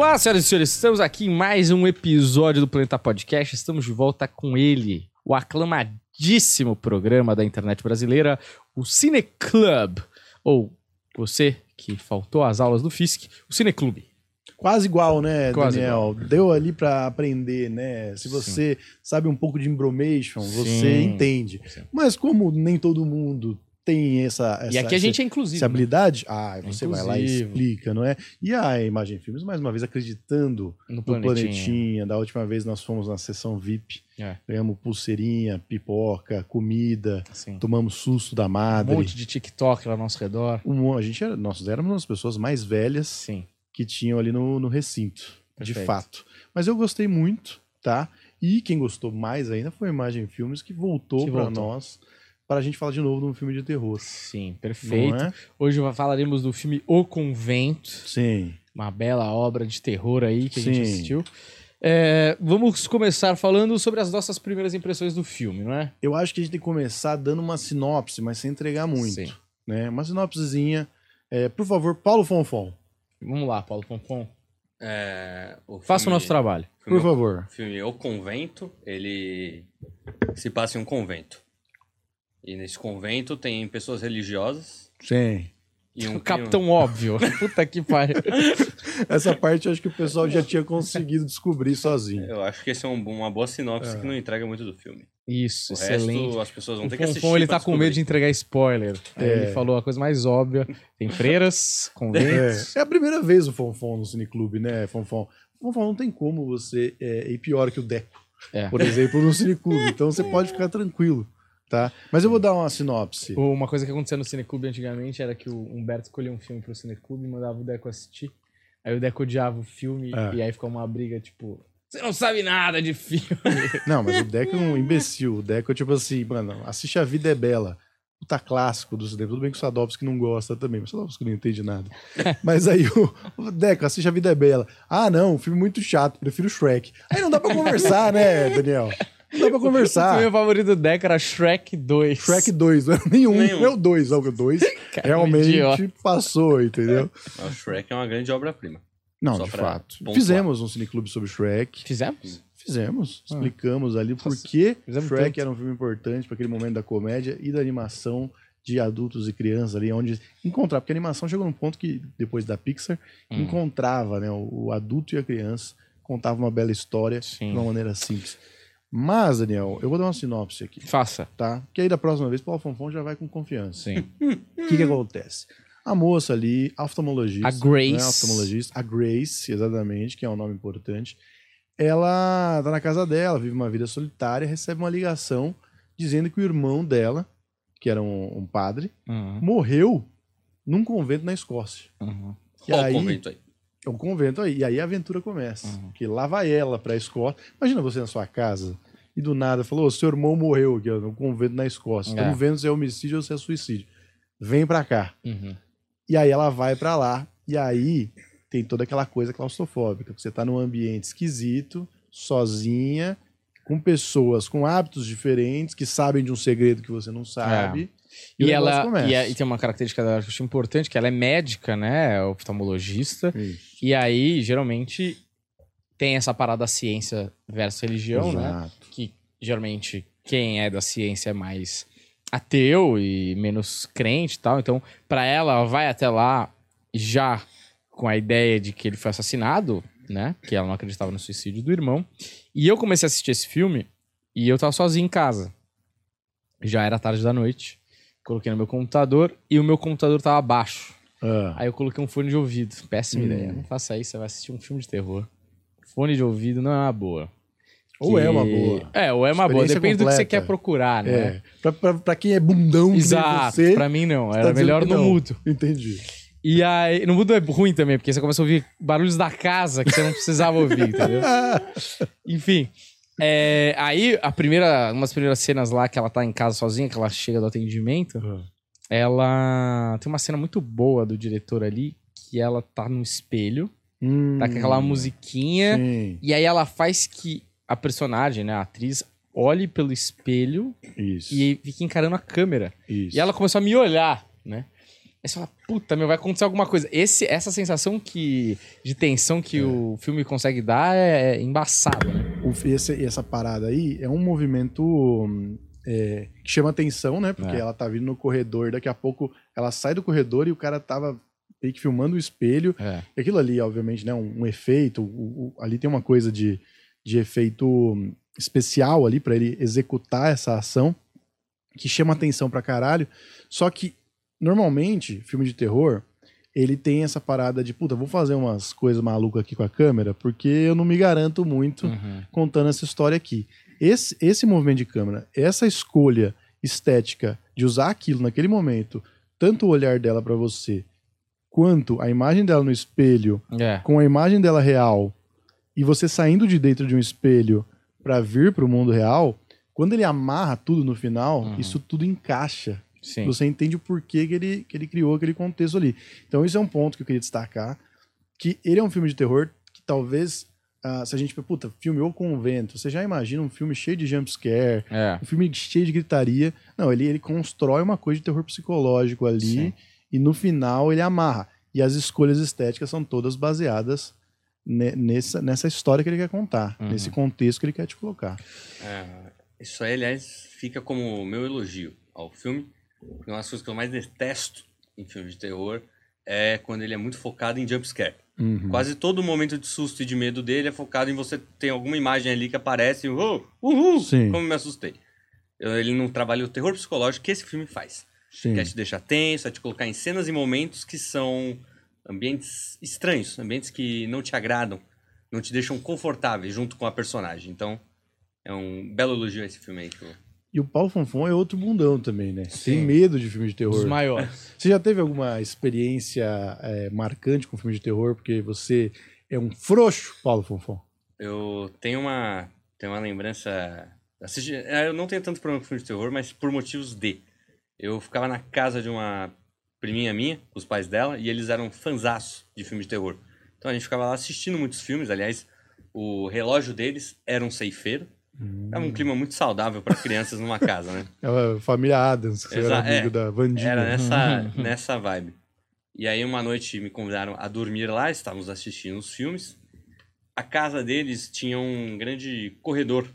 Olá, senhoras e senhores, estamos aqui em mais um episódio do Planeta Podcast. Estamos de volta com ele, o aclamadíssimo programa da internet brasileira, o Cine Club. Ou você que faltou às aulas do FISC, o Cine Clube. Quase igual, né, Quase Daniel? Deu ali pra aprender, né? Se você sabe um pouco de embromation, você Sim. entende. Sim. Mas como nem todo mundo tem essa, essa e aqui a gente é inclusive. essa habilidade, ah, você vai lá e explica, não é? E a Imagem Filmes, mais uma vez, acreditando né? no no planetinha. planetinha. Da última vez nós fomos na sessão VIP, É. ganhamos pulseirinha, pipoca, comida, Sim. tomamos susto da Um madre. monte de TikTok lá ao nosso redor. Um- a gente era, nós éramos as pessoas mais velhas Sim. que tinham ali no, no recinto, de Perfeito. fato. Mas eu gostei muito, tá? E quem gostou mais ainda foi a Imagem Filmes, que voltou para nós, para a gente falar de novo de um filme de terror. Sim, perfeito. é? Hoje falaremos do filme O Convento. Sim. uma bela obra de terror aí que a gente Sim. assistiu. É, vamos começar falando sobre as nossas primeiras impressões do filme, não é? Eu acho que a gente tem que começar dando uma sinopse, mas sem entregar muito. Sim. Né? Uma sinopsezinha. É, por favor, Paulo Fonfon, Vamos lá, Paulo Pompom. É, o Faça o nosso trabalho. por filme- favor. O filme O Convento, ele se passa em um convento. E nesse convento tem pessoas religiosas Sim. e um O Capitão Óbvio. Puta que pariu. Essa parte eu acho que o pessoal já tinha conseguido descobrir sozinho. Eu acho que esse é um- uma boa sinopse É. que não entrega muito do filme. Isso, O excelente. resto as pessoas vão O ter que assistir. Ele tá com medo de descobrir. entregar spoiler. É. Ele falou a coisa mais óbvia. Tem freiras, conventos. É, é a primeira vez o Fonfon no Cineclube, né, Fonfon? Fonfon, não tem como você é, ir pior que o Deco, É. por exemplo, no Cineclube. Então você pode ficar tranquilo, tá? Mas eu vou dar uma sinopse. Uma coisa que acontecia no Cineclube antigamente era que o Humberto escolhia um filme pro Cineclube e mandava o Deco assistir. Aí o Deco odiava o filme É. e aí ficou uma briga, tipo... Você não sabe nada de filme. Não, mas o Deco é um imbecil. O Deco é tipo assim, mano, assiste A Vida é Bela. Puta clássico do cinema. Tudo bem que o Sadovski não gosta também, mas o Sadovski não entende nada. Mas aí o, o Deco, assiste A Vida é Bela. Ah, não, um filme muito chato, prefiro Shrek. Aí não dá pra conversar, né, Daniel? Não dá pra O conversar. filme favorito do Deco era Shrek 2. Shrek 2, não é nenhum, Nenhum. é o 2, o 2 Cara, realmente idiota. passou, entendeu? O Shrek é uma grande obra-prima. Não, Só de fato. pontuar. Fizemos um cineclube sobre Shrek. Fizemos? Fizemos, Ah. explicamos ali por que Shrek tanto. era um filme importante para aquele momento da comédia e da animação de adultos e crianças ali, onde encontrar, porque a animação chegou num ponto que, depois da Pixar, Hum. encontrava né, o, o adulto e a criança, contava uma bela história Sim. de uma maneira simples. Mas, Daniel, eu vou dar uma sinopse aqui, Faça. tá? Que aí da próxima vez, Paulo Fonfon já vai com confiança. Sim. O que, que acontece? A moça ali, oftalmologista. A Grace. Não é oftalmologista, a Grace, exatamente, que é um nome importante. Ela tá na casa dela, vive uma vida solitária, recebe uma ligação dizendo que o irmão dela, que era um, um padre, Uhum. morreu num convento na Escócia. Uhum. E Olha aí- o convento aí. É um convento aí. E aí a aventura começa. Uhum. Que lá vai ela pra Escócia. Imagina você na sua casa e do nada falou: "Ô, seu irmão morreu aqui, no convento na Escócia. É. Estamos vendo se é homicídio ou se é suicídio. Vem pra cá. Uhum. E aí ela vai pra lá, e aí tem toda aquela coisa claustrofóbica. Você tá num ambiente esquisito, sozinha, com pessoas com hábitos diferentes, que sabem de um segredo que você não sabe. E, negócio ela e, a- e tem uma característica dela que eu acho importante, que ela é médica, né? É oftalmologista. Isso. E aí, geralmente, tem essa parada da ciência versus religião, né? Exato. Que geralmente quem é da ciência é mais ateu e menos crente e tal. Então, pra ela, ela vai até lá já com a ideia de que ele foi assassinado, né? Que ela não acreditava no suicídio do irmão. E eu comecei a assistir esse filme e eu tava sozinho em casa. Já era tarde da noite. Coloquei no meu computador e o meu computador tava baixo. Ah, Aí eu coloquei um fone de ouvido. Péssima Hum. ideia. Não faça isso, você vai assistir um filme de terror. Fone de ouvido não é uma boa. Ou Que- é uma boa. É, ou é uma boa. Depende do que você completa. quer procurar, né? É. Pra, pra, pra quem é bundão Exato. você, Pra mim não. tá Era dizendo melhor no mudo. entendi. E aí, no mudo é ruim também, porque você começa a ouvir barulhos da casa que você não precisava ouvir, entendeu? Enfim. É, aí, a primeira, umas primeiras cenas lá que ela tá em casa sozinha, que ela chega do atendimento, ela tem uma cena muito boa do diretor ali, que ela tá no espelho, Hum, tá com aquela musiquinha, Sim, e aí ela faz que a personagem, né, a atriz, olhe pelo espelho isso. e fique encarando a câmera. isso. E ela começou a me olhar, né? Aí você fala, puta, meu, vai acontecer alguma coisa. Esse, essa sensação que, de tensão que o filme consegue dar é, é embaçado, né? O- esse- essa parada aí é um movimento é, que chama atenção, né? Porque É. ela tá vindo no corredor, daqui a pouco ela sai do corredor e o cara tava meio que filmando o espelho. É. E aquilo ali, obviamente, né? Um, um efeito. o- o- ali tem uma coisa de, de efeito especial ali pra ele executar essa ação que chama atenção pra caralho. Só que, normalmente, filme de terror, ele tem essa parada de, puta, vou fazer umas coisas malucas aqui com a câmera, porque eu não me garanto muito Uhum. contando essa história aqui. Esse, esse movimento de câmera, essa escolha estética de usar aquilo naquele momento, tanto o olhar dela pra você, quanto a imagem dela no espelho, É. com a imagem dela real, e você saindo de dentro de um espelho pra vir pro mundo real, quando ele amarra tudo no final, Uhum. isso tudo encaixa. Sim. Você entende o porquê que ele, que ele criou aquele contexto ali. Então, isso é um ponto que eu queria destacar. Que ele é um filme de terror que talvez, ah, se a gente, puta, filme ou convento, você já imagina um filme cheio de jumpscare, É. um filme cheio de gritaria. Não, ele, ele constrói uma coisa de terror psicológico ali Sim. e no final ele amarra. E as escolhas estéticas são todas baseadas ne- nessa, nessa história que ele quer contar, Uhum. nesse contexto que ele quer te colocar. É, isso aí, aliás, fica como meu elogio ao filme. Uma das coisas que eu mais detesto em filmes de terror é quando ele é muito focado em jumpscare. Uhum. Quase todo momento de susto e de medo dele é focado em você ter alguma imagem ali que aparece e uhul, uhul, Sim. como me assustei. Ele não trabalha o terror psicológico que esse filme faz. Sim. Quer te deixar tenso, é te colocar em cenas e momentos que são ambientes estranhos, ambientes que não te agradam, não te deixam confortáveis junto com a personagem. Então, é um belo elogio a esse filme aí. Que eu... E o Paulo Fonfon é outro bundão também, né? Sim. Tem medo de filme de terror. Dos maiores. Você já teve alguma experiência é, marcante com filme de terror? Porque você é um frouxo, Paulo Fonfon. Eu tenho uma, tenho uma lembrança. Assisti, é, eu não tenho tanto problema com filme de terror, mas por motivos de. Eu ficava na casa de uma priminha minha, os pais dela, e eles eram fanzaços de filme de terror. Então a gente ficava lá assistindo muitos filmes. Aliás, o relógio deles era um ceifeiro. Era um clima muito saudável para crianças numa casa, né? É a família Adams, que você era Exa- amigo é. da Vandinha. Era nessa, nessa vibe. E aí uma noite me convidaram a dormir lá, estávamos assistindo os filmes. A casa deles tinha um grande corredor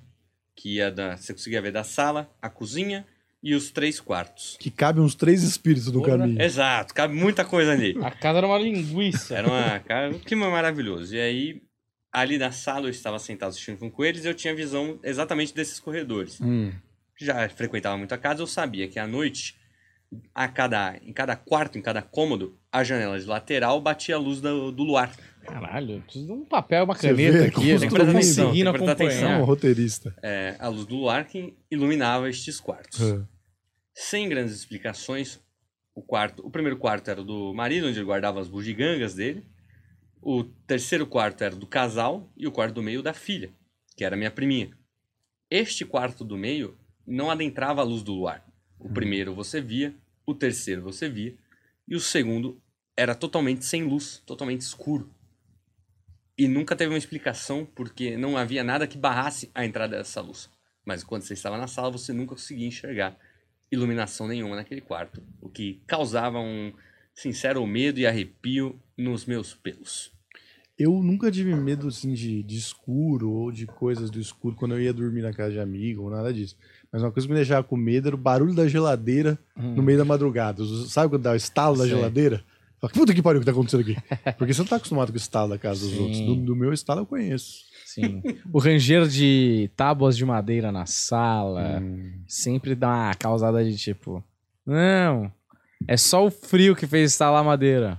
que ia da, você conseguia ver da sala, a cozinha e os três quartos. Que cabe uns três espíritos no Porra. caminho. Exato, cabe muita coisa ali. A casa era uma linguiça. Era uma, cara, um clima maravilhoso. E aí ali na sala eu estava sentado assistindo com eles e eu tinha visão exatamente desses corredores. Hum. já frequentava muito a casa, eu sabia que à noite, a cada, em cada quarto, em cada cômodo, a janela de lateral batia a luz do, do luar. Caralho, preciso de um papel, uma caneta vê aqui. Eu os não tô caras atenção, conseguindo tem que prestar É acompanhar. um roteirista. É, a luz do luar que iluminava estes quartos. É. Sem grandes explicações, o quarto, o primeiro quarto era do marido, onde ele guardava as bugigangas dele. O terceiro quarto era do casal e o quarto do meio da filha, que era minha priminha. Este quarto do meio não adentrava a luz do luar. O primeiro você via, o terceiro você via e o segundo era totalmente sem luz, totalmente escuro. E nunca teve uma explicação porque não havia nada que barrasse a entrada dessa luz. Mas quando você estava na sala, você nunca conseguia enxergar iluminação nenhuma naquele quarto, o que causava um sincero medo e arrepio nos meus pelos. Eu nunca tive medo assim de, de escuro ou de coisas do escuro quando eu ia dormir na casa de amigo ou nada disso. Mas uma coisa que me deixava com medo era o barulho da geladeira no meio da madrugada. Sabe quando dá o estalo da Sei. geladeira? Fala, puta que pariu que tá acontecendo aqui. Porque você não tá acostumado com o estalo da casa dos Sim. outros. Do, do meu estalo eu conheço. Sim. O ranger de tábuas de madeira na sala Hum. sempre dá uma causada de tipo: Não, é só o frio que fez instalar a madeira.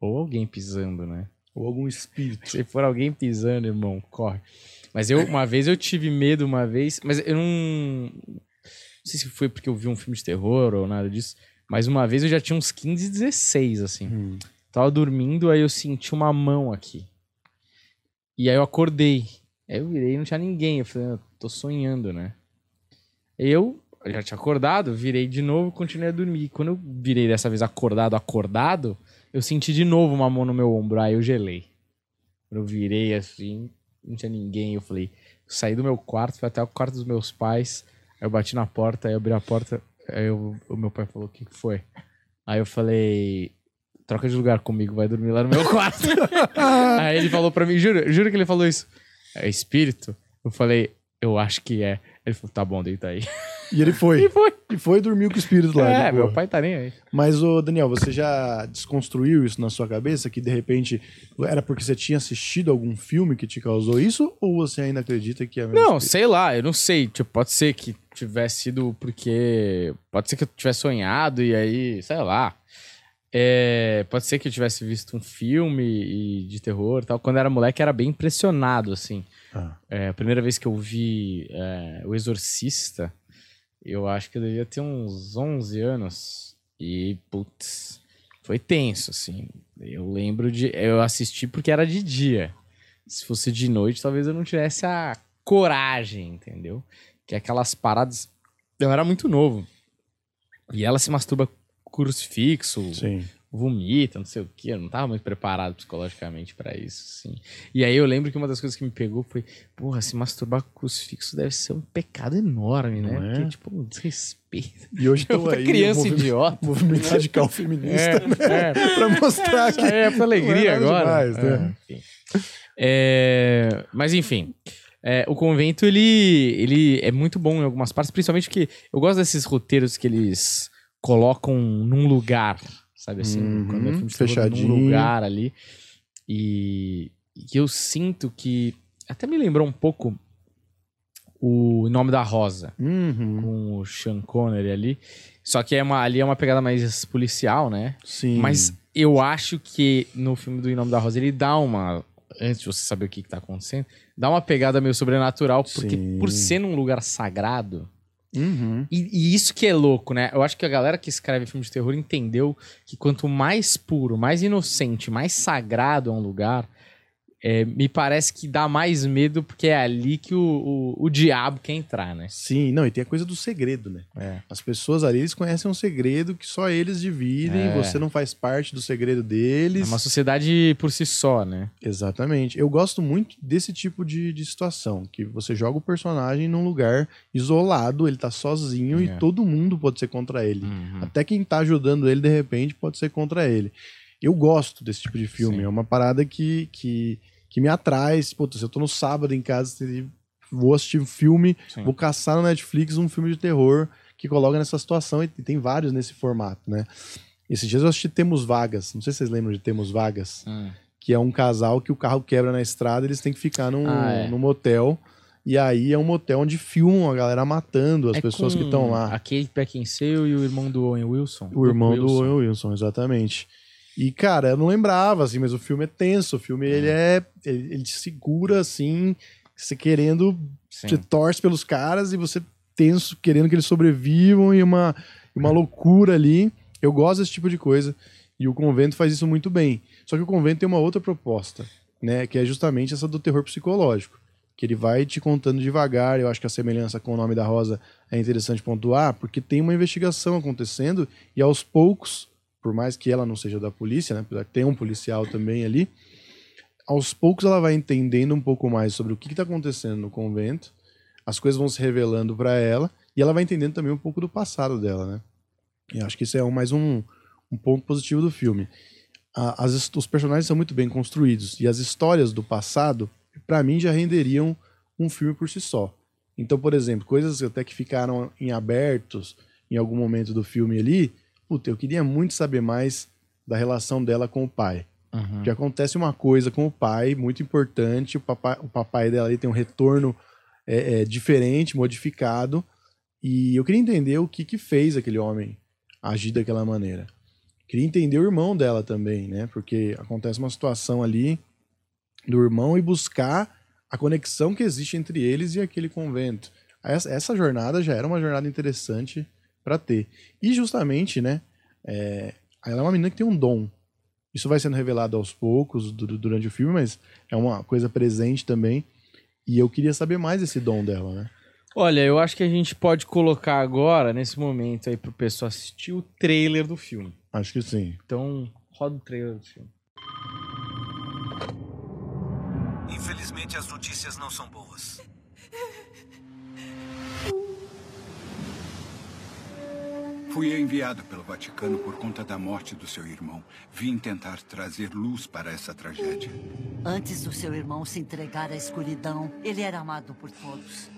Ou alguém pisando, né? Ou algum espírito. Se for alguém pisando, irmão, corre. Mas eu, uma vez, eu tive medo uma vez, mas eu não. Não sei se foi porque eu vi um filme de terror ou nada disso. Mas uma vez eu já tinha uns 15, 16, assim. Hum. Tava dormindo, aí eu senti uma mão aqui. E aí eu acordei. Aí eu virei e não tinha ninguém. Eu falei, "Ah, tô sonhando, né? Eu, eu já tinha acordado, virei de novo e continuei a dormir. Quando eu virei dessa vez acordado, acordado, eu senti de novo uma mão no meu ombro. Aí eu gelei. Eu virei assim, não tinha ninguém. Eu falei, saí do meu quarto, fui até o quarto dos meus pais. Aí eu bati na porta, aí eu abri a porta. Aí eu- o meu pai falou: O que que foi? Aí eu falei, troca de lugar comigo, vai dormir lá no meu quarto. Aí ele falou pra mim, juro, juro que ele falou isso. É espírito? Eu falei, eu acho que é. Ele falou, tá bom, deita aí. E ele foi. E foi. E foi e dormiu com o espírito lá. É, boa. meu pai tá nem aí. Mas, ô Daniel, você já desconstruiu isso na sua cabeça? Que de repente era porque você tinha assistido algum filme que te causou isso? Ou você ainda acredita que é mesmo Não, espírito? sei lá, eu não sei. Tipo, pode ser que tivesse sido porque. Pode ser que eu tivesse sonhado e aí, sei lá. É, pode ser que eu tivesse visto um filme de terror e tal. Quando eu era moleque, era bem impressionado, assim. Ah, É, a primeira vez que eu vi é, O Exorcista, eu acho que eu devia ter uns 11 anos. E, putz, foi tenso, assim. Eu lembro de. Eu assisti porque era de dia. Se fosse de noite, talvez eu não tivesse a coragem, entendeu? Que é aquelas paradas. Eu era muito novo. E ela se masturba crucifixo, sim. Vomita, não sei o que. Eu não tava muito preparado psicologicamente pra isso, assim. E aí eu lembro que uma das coisas que me pegou foi, porra, se masturbar com crucifixo deve ser um pecado enorme, né? Não é? Porque, tipo, um desrespeito. E hoje Eu estão aí. criança movimento, idiota. movimento radical feminista, né? É, é. pra mostrar que. É, pra alegria é nada agora. demais, né? É, enfim. É, mas enfim, é, o convento ele, ele é muito bom em algumas partes, principalmente porque eu gosto desses roteiros que eles colocam num lugar, sabe assim, Uhum, quando é filme fechadinho. num lugar ali. E, e eu sinto que até me lembrou um pouco o Em Nome da Rosa Uhum, com o Sean Connery ali. Só que é uma, ali é uma pegada mais policial, né? sim. Mas eu acho que no filme do Em Nome da Rosa ele dá uma. Antes de você saber o que, que tá acontecendo, dá uma pegada meio sobrenatural, porque Sim. por ser num lugar sagrado. Uhum. E, e isso que é louco, né? Eu acho que a galera que escreve filme de terror entendeu que quanto mais puro, mais inocente, mais sagrado é um lugar, é, me parece que dá mais medo, porque é ali que o, o, o diabo quer entrar, né? Sim, não, e tem a coisa do segredo, né? É. As pessoas ali, eles conhecem um segredo que só eles dividem, É. você não faz parte do segredo É deles. uma sociedade por si só, né? Exatamente. Eu gosto muito desse tipo de, de situação, que você joga o personagem num lugar isolado, ele tá sozinho É. e todo mundo pode ser contra ele. Uhum. Até quem tá ajudando ele, de repente, pode ser contra ele. Eu gosto desse tipo de filme. Sim. É uma parada que, que, que me atrai. Putz, se eu tô no sábado em casa, vou assistir um filme, Sim. vou caçar no Netflix um filme de terror que coloca nessa situação. E tem vários nesse formato, né? Esses dias eu assisti Temos Vagas. Não sei se vocês lembram de Temos Vagas. Hum. Que é um casal que o carro quebra na estrada eles têm que ficar num, Ah, é. num motel. E aí é um motel onde filmam a galera matando as É pessoas que estão lá. A Kate Beckinsale e o irmão do Owen Wilson. O irmão Luke do Owen Wilson, exatamente. E, cara, eu não lembrava, assim, mas o filme é tenso. O filme, ele é... Ele, ele te segura, assim, você querendo... Sim. Você torce pelos caras e você tenso, querendo que eles sobrevivam e uma, uma loucura ali. Eu gosto desse tipo de coisa. E o Convento faz isso muito bem. Só que o Convento tem uma outra proposta, né? Que é justamente essa do terror psicológico. Que ele vai te contando devagar. Eu acho que a semelhança com o nome da Rosa é interessante pontuar, porque tem uma investigação acontecendo e aos poucos, por mais que ela não seja da polícia, né? Apesar tem um policial também ali, aos poucos ela vai entendendo um pouco mais sobre o que está acontecendo no convento, as coisas vão se revelando para ela e ela vai entendendo também um pouco do passado dela, né? E acho que isso é um- mais um, um ponto positivo do filme. A- as os personagens são muito bem construídos e as histórias do passado, para mim, já renderiam um filme por si só. Então, por exemplo, coisas até que ficaram em abertos em algum momento do filme ali, puta, eu queria muito saber mais da relação dela com o pai. Uhum. Porque acontece uma coisa com o pai muito importante, o papai, o papai dela ali tem um retorno é, é, diferente, modificado, e eu queria entender o que que fez aquele homem agir daquela maneira. Queria entender o irmão dela também, né? Porque acontece uma situação ali do irmão e buscar a conexão que existe entre eles e aquele convento. Essa, essa jornada já era uma jornada interessante para ter. E justamente, né? é, ela é uma menina que tem um dom. Isso vai sendo revelado aos poucos du- durante o filme, mas é uma coisa presente também. E eu queria saber mais desse dom dela, né? Olha, eu acho que a gente pode colocar agora, nesse momento aí, pro pessoal assistir o trailer do filme. Acho que sim. Então, roda o trailer do filme. Infelizmente, as notícias não são boas. Fui enviado pelo Vaticano por conta da morte do seu irmão. Vim tentar trazer luz para essa tragédia. Antes do seu irmão se entregar à escuridão, ele era amado por todos.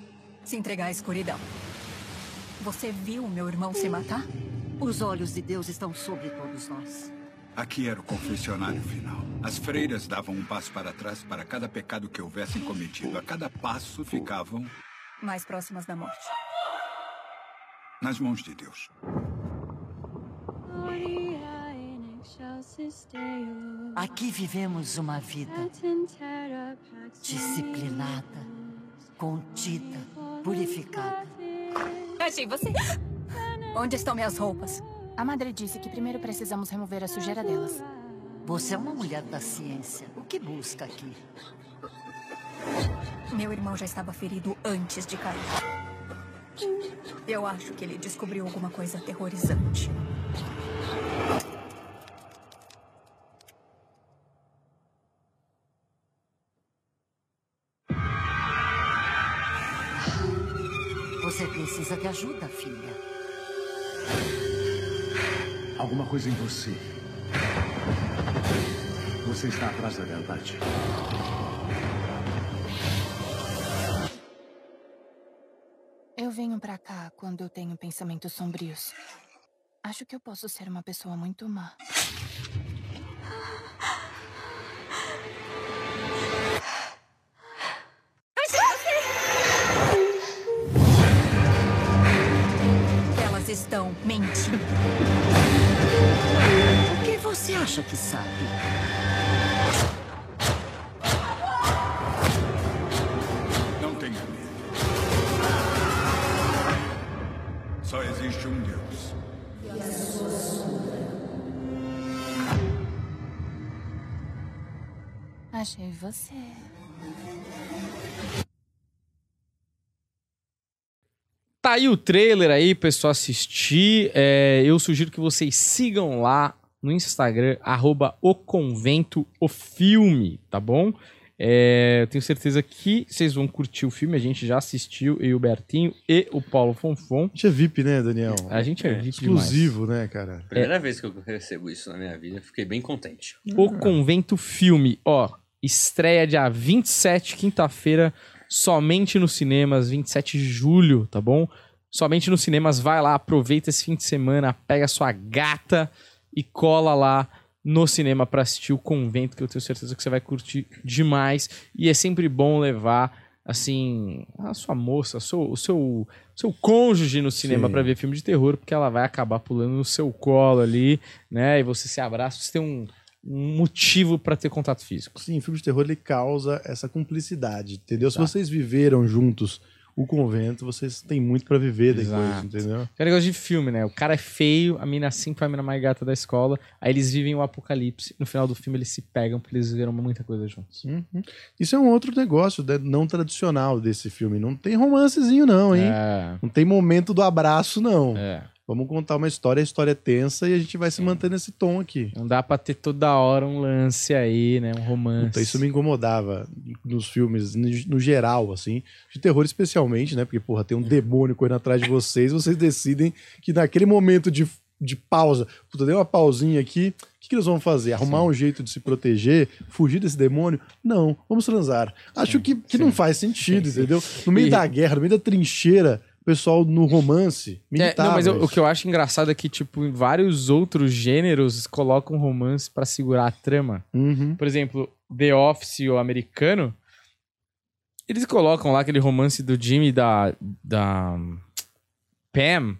Se entregar à escuridão. Você viu meu irmão se matar? Os olhos de Deus estão sobre todos nós. Aqui era o confessionário final. As freiras davam um passo para trás para cada pecado que houvessem cometido. A cada passo ficavam Mais próximas da morte. Nas mãos de Deus. Aqui vivemos uma vida disciplinada, contida, purificada. Achei você. Onde estão minhas roupas? A madre disse que primeiro precisamos remover a sujeira delas. Você é uma mulher da ciência. O que busca aqui? Meu irmão já estava ferido antes de cair. Eu acho que ele descobriu alguma coisa aterrorizante. Você precisa de ajuda, filha. Alguma coisa em você. Você está atrás da verdade. Venho pra cá quando eu tenho pensamentos sombrios. Acho que eu posso ser uma pessoa muito má. Elas estão mentindo. O que você acha que sabe? Achei você. Tá aí o trailer aí, pessoal, assistir. É, eu sugiro que vocês sigam lá no Instagram, arroba o convento o filme, tá bom? É, eu tenho certeza que vocês vão curtir o filme. A gente já assistiu, eu e o Bertinho e o Paulo Fonfon. A gente é VIP, né, Daniel? A gente é, É, VIP Exclusivo, né, cara? Primeira vez que eu recebo isso na minha vida, fiquei bem contente. demais. O Convento Filme, ó, estreia dia 27, quinta-feira, somente nos cinemas, 27 de julho, tá bom? Somente nos cinemas, vai lá, aproveita esse fim de semana, pega sua gata e cola lá no cinema pra assistir o Convento, que eu tenho certeza que você vai curtir demais. E é sempre bom levar, assim, a sua moça, o seu, o seu, seu cônjuge no cinema pra ver filme de terror, porque ela vai acabar pulando no seu colo ali, né? E você se abraça, você tem um motivo pra ter contato físico. Sim, filme de terror ele causa essa cumplicidade, entendeu? Se Tá. vocês viveram juntos o convento, vocês têm muito pra viver depois, Exato. entendeu? É um negócio de filme, né? O cara é feio, a mina assim foi a mina mais gata da escola. Aí eles vivem o apocalipse. No final do filme eles se pegam porque eles viveram muita coisa juntos. Uhum. Isso é um outro negócio né, não tradicional desse filme. Não tem romancezinho, não, hein? É, Não tem momento do abraço, não. é. Vamos contar uma história, a história é tensa e a gente vai se manter nesse tom aqui. Não dá pra ter toda hora um lance aí, né? Um romance. Puta, isso me incomodava nos filmes, no geral, assim, de terror especialmente, né? Porque, porra, tem um demônio correndo atrás de vocês, vocês decidem que naquele momento de, de pausa, puta, deu uma pausinha aqui, o que, que eles vão fazer? Arrumar um jeito de se proteger, fugir desse demônio? Não, vamos transar. Acho que, que não faz sentido, Sim, sim. entendeu? No meio E- da guerra, no meio da trincheira, pessoal no romance É, militava. não, mas eu- o que eu acho engraçado é que, tipo, em vários outros gêneros colocam romance pra segurar a trama. Uhum. Por exemplo, The Office, o americano, eles colocam lá aquele romance do Jimmy da, da Pam,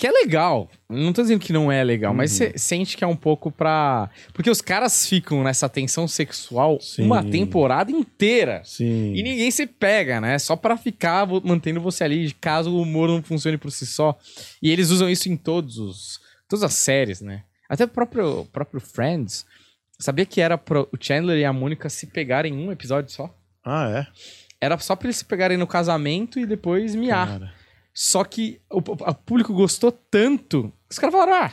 que é legal. Não tô dizendo que não é legal, mas Uhum. você sente que é um pouco pra... Porque os caras ficam nessa tensão sexual Sim. uma temporada inteira. Sim. E ninguém se pega, né? Só pra ficar mantendo você ali, caso o humor não funcione por si só. E eles usam isso em todos os, todas as séries, né? Até o próprio, próprio Friends. Sabia que era pro o Chandler e a Mônica se pegarem em um episódio só? Ah, é? Era só pra eles se pegarem no casamento e depois miar. Cara. Só que o, o público gostou tanto. Os caras falaram: ah,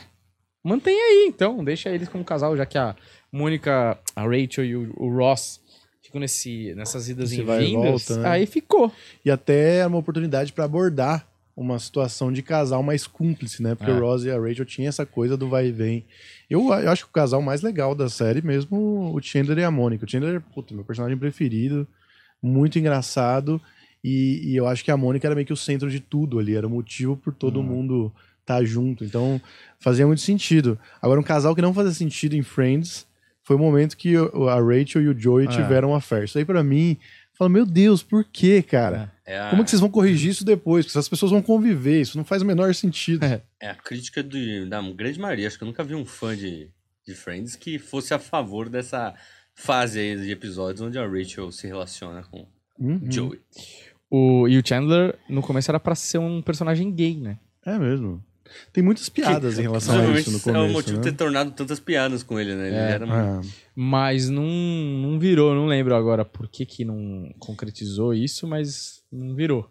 mantém aí então, deixa eles como casal, já que a Mônica, a Rachel e o, o Ross ficam nesse, nessas idas Esse e vindas. volta, né? Aí ficou. E até é uma oportunidade para abordar uma situação de casal mais cúmplice, né? Porque É. o Ross e a Rachel tinham essa coisa do vai e vem. Eu, eu acho que o casal mais legal da série mesmo, o Chandler e a Mônica. O Chandler, puta, meu personagem preferido, muito engraçado. E, e eu acho que a Mônica era meio que o centro de tudo ali, era o motivo por todo mundo estar junto. Então fazia muito sentido. Agora, um casal que não fazia sentido em Friends foi o momento que a Rachel e o Joey É. tiveram uma fé. Isso aí pra mim, fala, meu Deus, por quê, cara? É a, Como que vocês vão corrigir isso depois? Porque essas pessoas vão conviver, isso não faz o menor sentido. É. é a crítica de- da grande maioria. Acho que eu nunca vi um fã de, de Friends que fosse a favor dessa fase aí de episódios onde a Rachel se relaciona com Uhum. Joey. O, e o Chandler, no começo, era pra ser um personagem gay, né? É mesmo. Tem muitas piadas em relação a isso no é começo, o motivo né? de ter tornado tantas piadas com ele, né? Ele É. era um- Ah, Mas não, não virou, não lembro agora por que que não concretizou isso, mas não virou.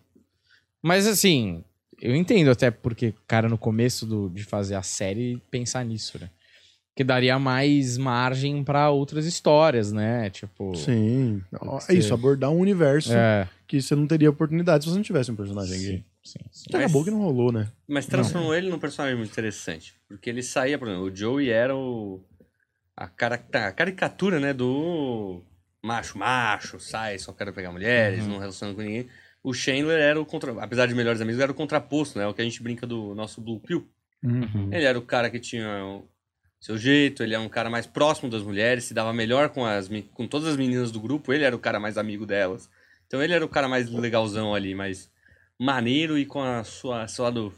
Mas assim, eu entendo até porque, cara, no começo do, de fazer a série, pensar nisso, né? Que daria mais margem pra outras histórias, né? Tipo. sim. É isso, abordar um universo É. que você não teria oportunidade se você não tivesse um personagem gay. Sim, sim. Que acabou que não rolou, né? Mas transformou ele num personagem muito interessante. Porque ele saía, por exemplo, o Joey era o. A, cara, a caricatura, né? Do macho, macho, sai, só quero pegar mulheres, Uhum. não relaciona com ninguém. O Chandler era o contra. Apesar de melhores amigos, era o contraposto, né? O que a gente brinca do nosso Blue Pill. Uhum. Ele era o cara que tinha seu jeito, ele é um cara mais próximo das mulheres, se dava melhor com, as, com todas as meninas do grupo, ele era o cara mais amigo delas. Então ele era o cara mais legalzão ali, mais maneiro e com a sua, seu lado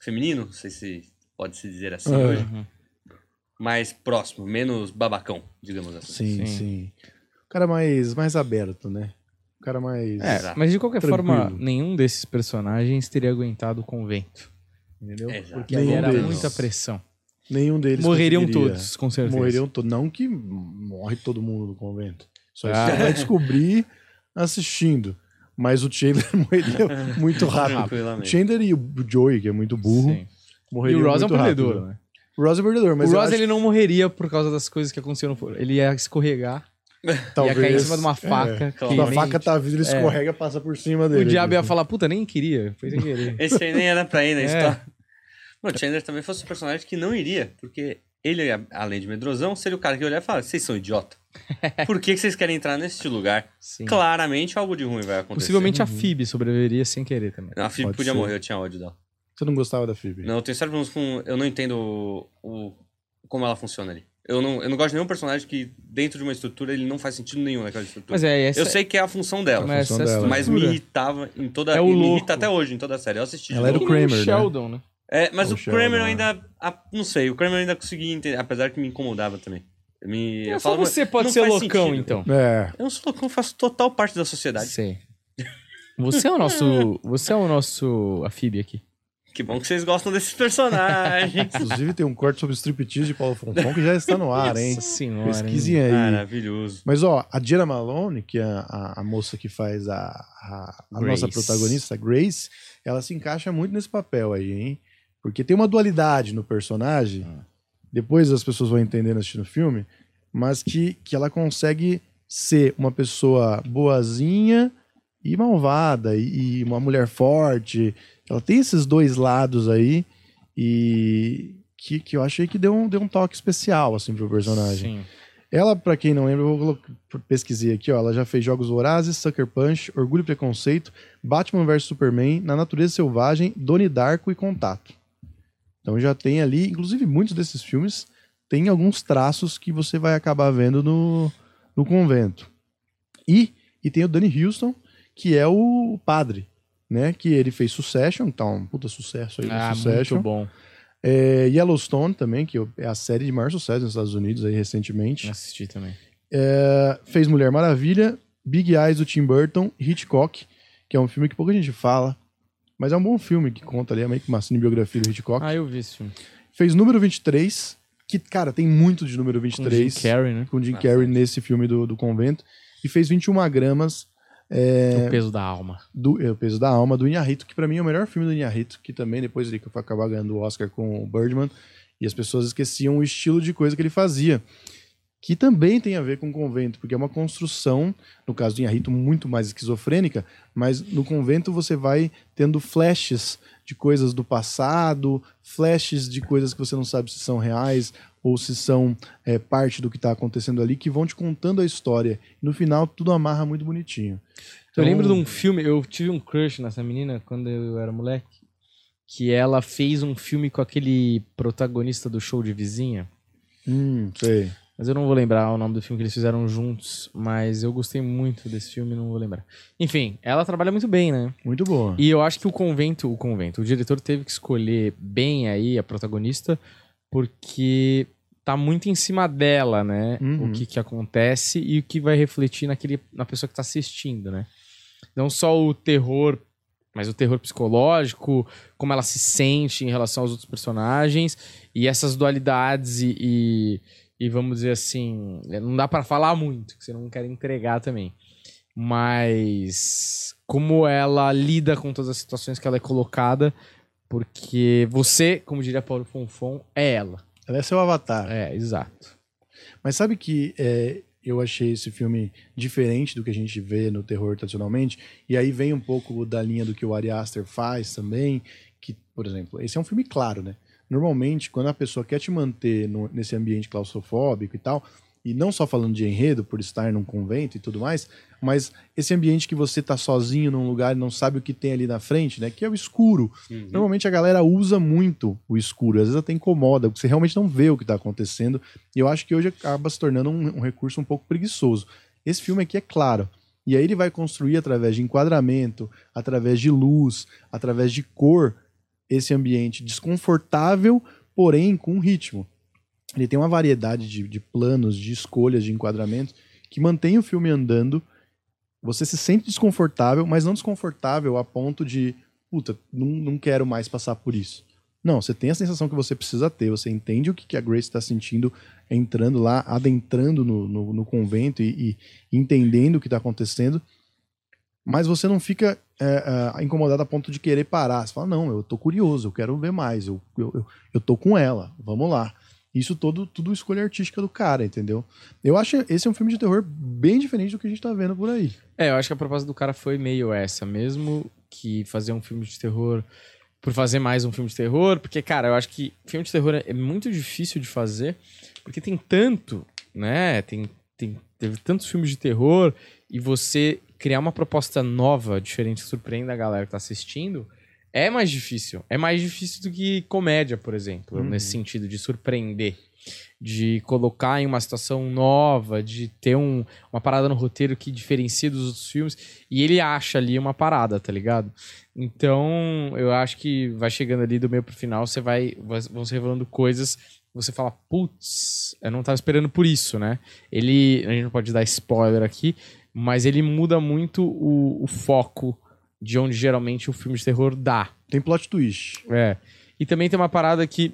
feminino, não sei se pode se dizer assim É. hoje, Uhum. mais próximo, menos babacão, digamos assim. Sim, Sim. sim, O cara mais, mais aberto, né? O cara mais. É, mas de qualquer Tranquilo. forma, nenhum desses personagens teria aguentado o convento. Entendeu? Exato. Porque Nenhum era deles. muita pressão. Nenhum deles. Morreriam todos, com certeza. Morreriam todos. Não que morre todo mundo no convento. Só isso Ah. você vai descobrir assistindo. Mas o Chandler morreria muito rápido. O. Chandler e o Joey, que é muito burro, Sim. E morreriam o Ross é um muito perdedor, rápido. né? O Ross é perdedor, mas o Ross acho ele não morreria por causa das coisas que aconteceram. no foro. Ele ia escorregar, que ia talvez, cair em cima de uma é, faca. que Quando a nem- faca tá vindo, ele É. escorrega, passa por cima dele. O diabo ia assim. falar, puta, nem queria, foi sem querer. Esse aí nem era pra ir na É. história. Não, o Chandler também fosse um personagem que não iria, porque ele, além de medrosão, seria o cara que ia olhar e falar, vocês são idiota. Por que que vocês querem entrar nesse lugar? Sim. Claramente algo de ruim vai acontecer. Possivelmente a Phoebe sobreviveria sem querer também. Não, a Phoebe Pode podia ser. morrer, eu tinha ódio dela. Você não gostava da Phoebe? Não, eu tenho sérios problemas com. Eu não entendo o, o- como ela funciona ali. Eu não, eu não gosto de nenhum personagem que, dentro de uma estrutura, ele não faz sentido nenhum naquela estrutura. Mas é, essa eu sei que é a função dela, mas função essa dela. mas me irritava em toda. É o e me louco. irrita até hoje em toda a série. Eu assisti. de Ela era novo. o Kramer, né? Sheldon, né? É, mas o Kramer eu ainda. ah, não sei, o Kramer eu ainda conseguia entender, apesar que me incomodava também. Eu Me, É, eu só falava, você pode não ser loucão, sentido. então. É. Eu não sou loucão, eu faço total parte da sociedade. Sei. Você é o nosso. Você é o nosso. A Phoebe aqui. Que bom que vocês gostam desses personagens. Inclusive tem um corte sobre striptease de Paulo Fonfon que já está no ar, hein? Nossa senhora. hein? Pesquisem aí. Maravilhoso. Mas ó, a Diana Malone, que é a, a moça que faz a, a, a nossa protagonista, a Grace, ela se encaixa muito nesse papel aí, hein? Porque tem uma dualidade no personagem, depois as pessoas vão entendendo assistindo o filme, mas que, que ela consegue ser uma pessoa boazinha e malvada, e, e uma mulher forte. Ela tem esses dois lados aí, e que, que eu achei que deu um, deu um toque especial, assim, pro personagem. Sim. Ela, pra quem não lembra, eu vou pesquisei aqui, ó. Ela já fez Jogos Vorazes, Sucker Punch, Orgulho e Preconceito, Batman vs Superman, Na Natureza Selvagem, Doni Darko e Contato. Então já tem ali, inclusive muitos desses filmes têm alguns traços que você vai acabar vendo no, no convento. E, e tem o Danny Houston, que é o padre, né? Que ele fez Succession, tá um puta sucesso aí no Ah, Succession. muito bom. É, Yellowstone também, que é a série de maior sucesso nos Estados Unidos aí recentemente. Assisti também. É, fez Mulher Maravilha, Big Eyes do Tim Burton, Hitchcock, que é um filme que pouca gente fala, mas é um bom filme que conta ali, é meio que uma cinebiografia do Hitchcock. Ah, eu vi esse filme. Fez Número 23, que, cara, tem muito de Número Com 23 Jim Carrey, né? com Jim Carrey nesse filme do, do convento. E fez 21 gramas é, O peso da alma. do é, O Peso da Alma, do Inharrito, que pra mim é o melhor filme do Inharrito, que também depois ele foi acabar ganhando o Oscar com o Birdman, e as pessoas esqueciam o estilo de coisa que ele fazia. Que também tem a ver com o convento, porque é uma construção, no caso do Inharito, muito mais esquizofrênica, mas no convento você vai tendo flashes de coisas do passado, flashes de coisas que você não sabe se são reais ou se são é, parte do que está acontecendo ali, que vão te contando a história. E no final, tudo amarra muito bonitinho. Eu lembro de Então, um filme, eu tive um crush nessa menina quando eu era moleque, que ela fez um filme com aquele protagonista do show de vizinha. Hum, sei. Mas eu não vou lembrar o nome do filme que eles fizeram juntos, mas eu gostei muito desse filme, não vou lembrar. Enfim, ela trabalha muito bem, né? Muito boa. E eu acho que o convento, o convento, o diretor teve que escolher bem aí a protagonista, porque tá muito em cima dela, né? Uhum. O que que acontece e o que vai refletir naquele, na pessoa que tá assistindo, né? Não só o terror, mas o terror psicológico, como ela se sente em relação aos outros personagens e essas dualidades e, e, e vamos dizer assim, não dá pra falar muito, que você não quer entregar também. Mas como ela lida com todas as situações que ela é colocada, porque você, como diria Paulo Fonfon, é ela. Ela é seu avatar. É, exato. Mas sabe que é, eu achei esse filme diferente do que a gente vê no terror tradicionalmente? E aí vem um pouco da linha do que o Ari Aster faz também, que, por exemplo, esse é um filme claro, né? Normalmente, quando a pessoa quer te manter no- nesse ambiente claustrofóbico e tal, e não só falando de enredo, por estar num convento e tudo mais, mas esse ambiente que você tá sozinho num lugar e não sabe o que tem ali na frente, né? Que é o escuro. Uhum. Normalmente a galera usa muito o escuro, às vezes até incomoda, porque você realmente não vê o que tá acontecendo. E eu acho que hoje acaba se tornando um, um recurso um pouco preguiçoso. Esse filme aqui é claro. E aí ele vai construir através de enquadramento, através de luz, através de cor, esse ambiente desconfortável, porém com ritmo. Ele tem uma variedade de, de planos, de escolhas, de enquadramento, que mantém o filme andando. Você se sente desconfortável, mas não desconfortável a ponto de, puta, não, não quero mais passar por isso. Não, você tem a sensação que você precisa ter, você entende o que, que a Grace está sentindo entrando lá, adentrando no, no, no convento e, e entendendo o que está acontecendo, mas você não fica é, é, incomodado a ponto de querer parar. Você fala, não, eu tô curioso, eu quero ver mais, eu, eu, eu, eu tô com ela, vamos lá. Isso todo, tudo escolha artística do cara, entendeu? Eu acho esse é um filme de terror bem diferente do que a gente tá vendo por aí. É, eu acho que a proposta do cara foi meio essa, mesmo que fazer um filme de terror por fazer mais um filme de terror, porque, cara, eu acho que filme de terror é muito difícil de fazer, porque tem tanto, né? Tem, tem, teve tantos filmes de terror e você criar uma proposta nova, diferente, que surpreenda a galera que tá assistindo, é mais difícil. É mais difícil do que comédia, por exemplo, Uhum. nesse sentido, de surpreender. De colocar em uma situação nova, de ter um, uma parada no roteiro que diferencia dos outros filmes. E ele acha ali uma parada, tá ligado? Então, eu acho que vai chegando ali do meio pro final, você vai. vão se revelando coisas. Você fala, putz, eu não tava esperando por isso, né? Ele. A gente não pode dar spoiler aqui, mas ele muda muito o, o foco de onde geralmente o filme de terror dá. Tem plot twist. É. E também tem uma parada que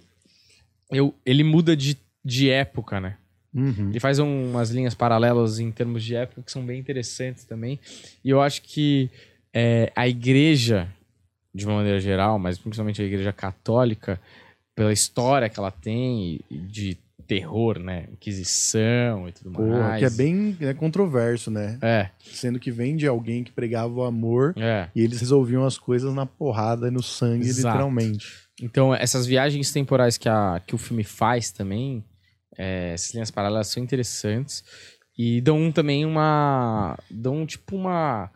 eu, ele muda de, de época, né? Uhum. Ele faz um- umas linhas paralelas em termos de época que são bem interessantes também. E eu acho que é, a igreja, de uma maneira geral, mas principalmente a igreja católica, pela história que ela tem de terror, né? Inquisição e tudo Porra, mais. que é bem é, controverso, né? É, Sendo que vem de alguém que pregava o amor é. e eles resolviam as coisas na porrada e no sangue, Exato. literalmente. Então, essas viagens temporais que, a, que o filme faz também, é, essas linhas paralelas são interessantes. E dão também uma. dão tipo uma.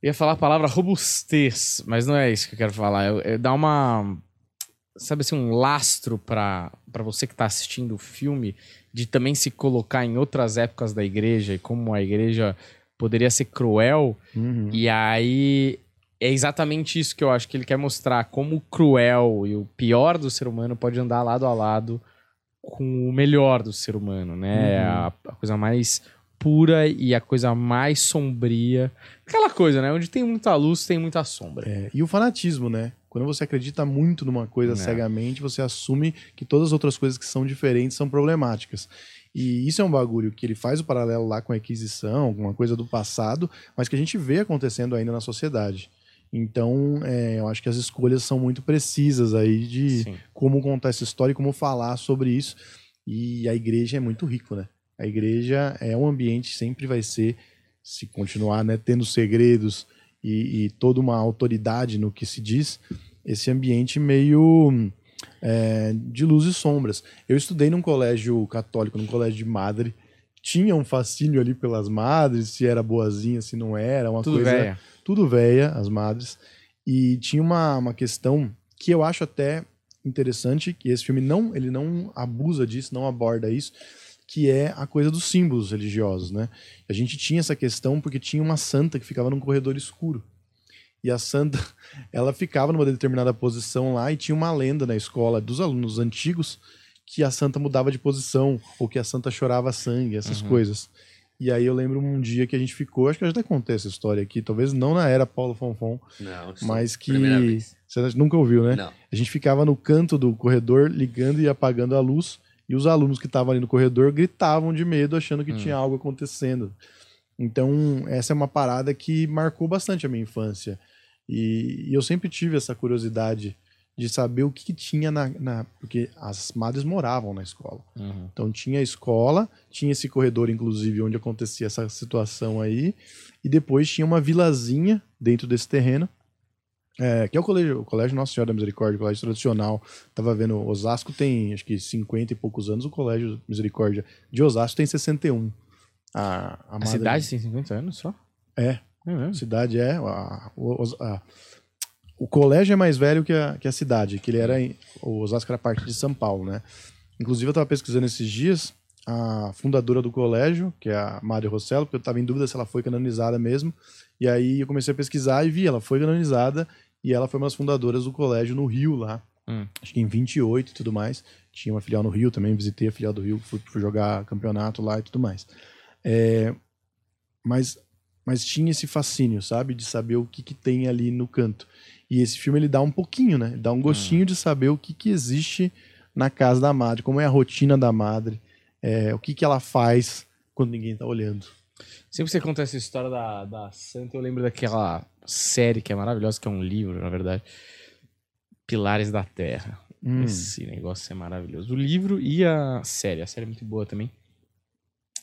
Eu ia falar a palavra robustez, mas não é isso que eu quero falar. É, é dar uma. Sabe assim, um lastro pra pra você que tá assistindo o filme, de também se colocar em outras épocas da igreja e como a igreja poderia ser cruel. Uhum. E aí é exatamente isso que eu acho que ele quer mostrar, como o cruel e o pior do ser humano pode andar lado a lado com o melhor do ser humano, né? Uhum. A, a coisa mais pura e a coisa mais sombria. Aquela coisa, né? Onde tem muita luz, tem muita sombra. É, e o fanatismo, né? Quando você acredita muito numa coisa É. cegamente, você assume que todas as outras coisas que são diferentes são problemáticas. E isso é um bagulho que ele faz o paralelo lá com a Inquisição, alguma coisa do passado, mas que a gente vê acontecendo ainda na sociedade. Então, é, eu acho que as escolhas são muito precisas aí de Sim. como contar essa história e como falar sobre isso. E a igreja é muito rico, né? A igreja é um ambiente, sempre vai ser, se continuar né, tendo segredos e, e toda uma autoridade no que se diz, esse ambiente meio é, de luz e sombras. Eu estudei num colégio católico, num colégio de madre, tinha um fascínio ali pelas madres, se era boazinha, se não era, uma Tudo coisa véia. tudo véia, as madres. E tinha uma, uma questão que eu acho até interessante, que esse filme não, ele não abusa disso, não aborda isso, que é a coisa dos símbolos religiosos, né? A gente tinha essa questão porque tinha uma santa que ficava num corredor escuro. E a santa, ela ficava numa determinada posição lá e tinha uma lenda na escola dos alunos antigos que a santa mudava de posição ou que a santa chorava sangue, essas Uhum. coisas. E aí eu lembro um dia que a gente ficou, acho que eu já até contei essa história aqui, talvez não na era Paulo Fonfon, Não, mas que você nunca ouviu, né? Não. A gente ficava no canto do corredor ligando e apagando a luz e os alunos que estavam ali no corredor gritavam de medo achando que Hum. tinha algo acontecendo. Então, essa é uma parada que marcou bastante a minha infância. E, e eu sempre tive essa curiosidade de saber o que, que tinha na, na- Porque as madres moravam na escola. Uhum. Então tinha a escola, tinha esse corredor, inclusive, onde acontecia essa situação aí, e depois tinha uma vilazinha dentro desse terreno, é, que é o colégio, o colégio Nossa Senhora da Misericórdia, o colégio tradicional. Tava vendo, Osasco tem acho que 50 e poucos anos, o colégio Misericórdia de Osasco tem 61. A, a, A madre- cidade tem 50 anos só? É, É a cidade é. a- a- o colégio é mais velho que a, que a cidade, que ele era. em- o Osasco era parte de São Paulo, né? Inclusive, eu estava pesquisando esses dias a fundadora do colégio, que é a Madre Rossello, porque eu estava em dúvida se ela foi canonizada mesmo. E aí eu comecei a pesquisar e vi, ela foi canonizada e ela foi uma das fundadoras do colégio no Rio, lá. Hum. Acho que em 28 e tudo mais. Tinha uma filial no Rio também, visitei a filial do Rio, fui, fui jogar campeonato lá e tudo mais. É, mas, mas tinha esse fascínio, sabe? De saber o que, que tem ali no canto. E esse filme ele dá um pouquinho, né? Ele dá um gostinho de saber o que, que existe na casa da madre, como é a rotina da madre, é, o que, que ela faz quando ninguém tá olhando. Sempre que você conta essa história da, da Santa, eu lembro daquela série que é maravilhosa, que é um livro, na verdade. Pilares da Terra. Hum. Esse negócio é maravilhoso. O livro e a série. A série é muito boa também.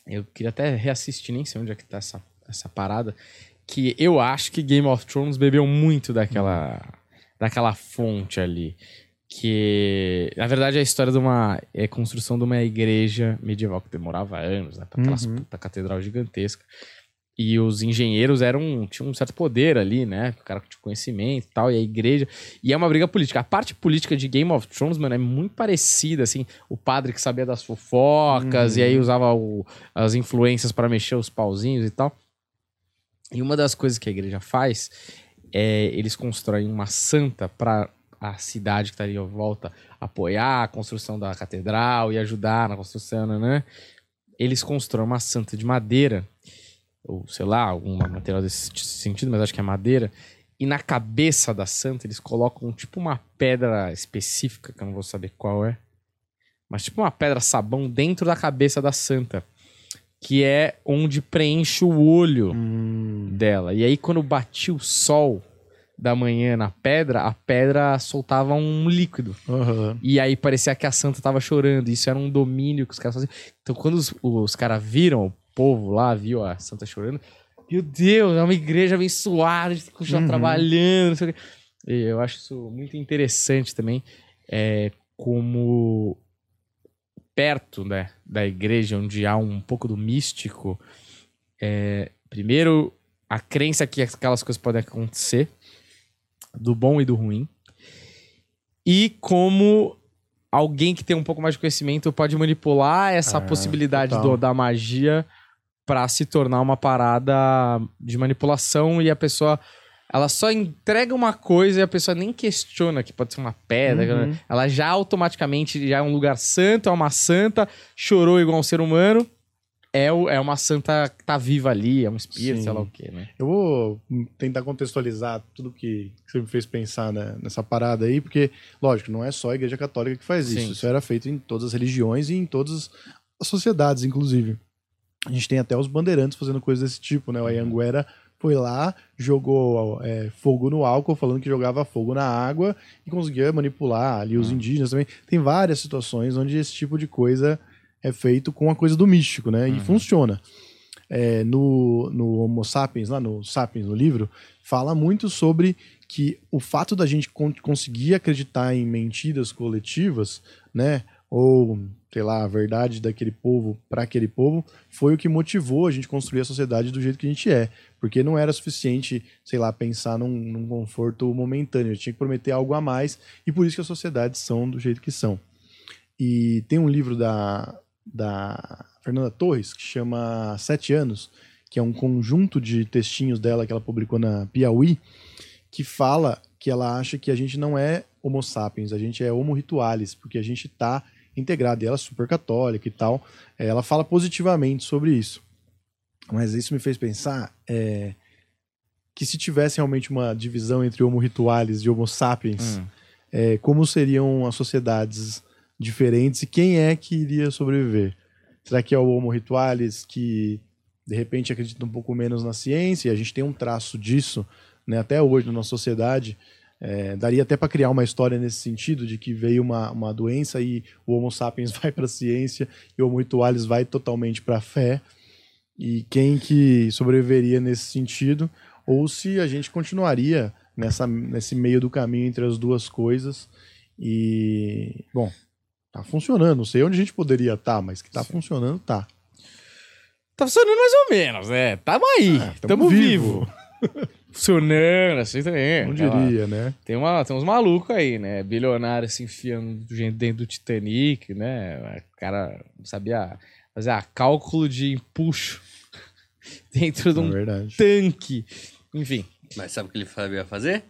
Eu queria até reassistir, nem sei onde é que tá essa, essa parada. Que eu acho que Game of Thrones bebeu muito daquela, daquela fonte ali. Que, na verdade, é a história de uma é a construção de uma igreja medieval que demorava anos, né? Pra aquelas Uhum. puta catedral gigantesca. E os engenheiros eram tinham um certo poder ali, né? O cara tinha conhecimento e tal, e a igreja. E é uma briga política. A parte política de Game of Thrones, mano, é muito parecida, assim. O padre que sabia das fofocas, e aí usava o- as influências para mexer os pauzinhos e tal. E uma das coisas que a igreja faz é eles constroem uma santa para a cidade que tá ali à volta apoiar a construção da catedral e ajudar na construção, né? Eles constroem uma santa de madeira, ou sei lá, algum material desse sentido, mas acho que é madeira. E na cabeça da santa eles colocam tipo uma pedra específica, que eu não vou saber qual é. Mas tipo uma pedra sabão dentro da cabeça da santa. Que é onde preenche o olho Hum. dela. E aí, quando batia o sol da manhã na pedra, a pedra soltava um líquido. Aham. E aí parecia que a santa tava chorando. Isso era um domínio que os caras faziam. Então, quando os, os caras viram, o povo lá viu a santa chorando, meu Deus, é uma igreja abençoada, a gente tem que continuar Uhum. trabalhando. Não sei o quê. Eu acho isso muito interessante também. É, como perto né, da igreja, onde há um pouco do místico, é, primeiro, a crença que aquelas coisas podem acontecer, do bom e do ruim, e como alguém que tem um pouco mais de conhecimento pode manipular essa É, possibilidade do- da magia para se tornar uma parada de manipulação e a pessoa ela só entrega uma coisa e a pessoa nem questiona que pode ser uma pedra. Uhum. Ela já automaticamente já é um lugar santo, é uma santa, chorou igual um ser humano. É, o- é uma santa que tá viva ali, é um espírito, Sim. sei lá o quê, né? Eu vou tentar contextualizar tudo que que você me fez pensar né, nessa parada aí, porque, lógico, não é só a Igreja Católica que faz isso. Sim. Isso era feito em todas as religiões e em todas as sociedades, inclusive. A gente tem até os bandeirantes fazendo coisas desse tipo, né? O Anhanguera foi lá, jogou é, fogo no álcool, falando que jogava fogo na água e conseguia manipular ali os indígenas também. Tem várias situações onde esse tipo de coisa é feito com a coisa do místico, né? Uhum. E funciona. É, no, no Homo Sapiens, lá no Sapiens, no livro, fala muito sobre que o fato da gente con- conseguir acreditar em mentiras coletivas, né? Ou, sei lá, a verdade daquele povo para aquele povo, foi o que motivou a gente construir a sociedade do jeito que a gente é. Porque não era suficiente, sei lá, pensar num, num conforto momentâneo. A gente tinha que prometer algo a mais, e por isso que as sociedades são do jeito que são. E tem um livro da, da Fernanda Torres que chama Sete Anos, que é um conjunto de textinhos dela que ela publicou na Piauí, que fala que ela acha que a gente não é Homo sapiens, a gente é Homo ritualis, porque a gente está integrado. E ela é super católica e tal. É, Ela fala positivamente sobre isso. Mas isso me fez pensar é, que se tivesse realmente uma divisão entre Homo ritualis e Homo sapiens, Hum. é, como seriam as sociedades diferentes e quem é que iria sobreviver? Será que é o Homo ritualis que de repente acredita um pouco menos na ciência? E a gente tem um traço disso, né, até hoje na nossa sociedade. É, daria até para criar uma história nesse sentido de que veio uma, uma doença e o Homo sapiens vai para a ciência e o Homo ritualis vai totalmente para a fé. E quem que sobreviveria nesse sentido? Ou se a gente continuaria nessa, nesse meio do caminho entre as duas coisas. E, bom, tá funcionando. Não sei onde a gente poderia estar, mas que tá funcionando, tá. Tá funcionando mais ou menos, né? Tamo aí, É, tamo tamo, vivo. vivo. funcionando, assim também. Não Aquela- diria, né? Tem, uma, tem uns malucos aí, né? Bilionário se enfiando dentro do Titanic, né? O cara não sabia fazer a cálculo de empuxo dentro de É um verdade. tanque. Enfim, Mas sabe o que ele sabia fazer?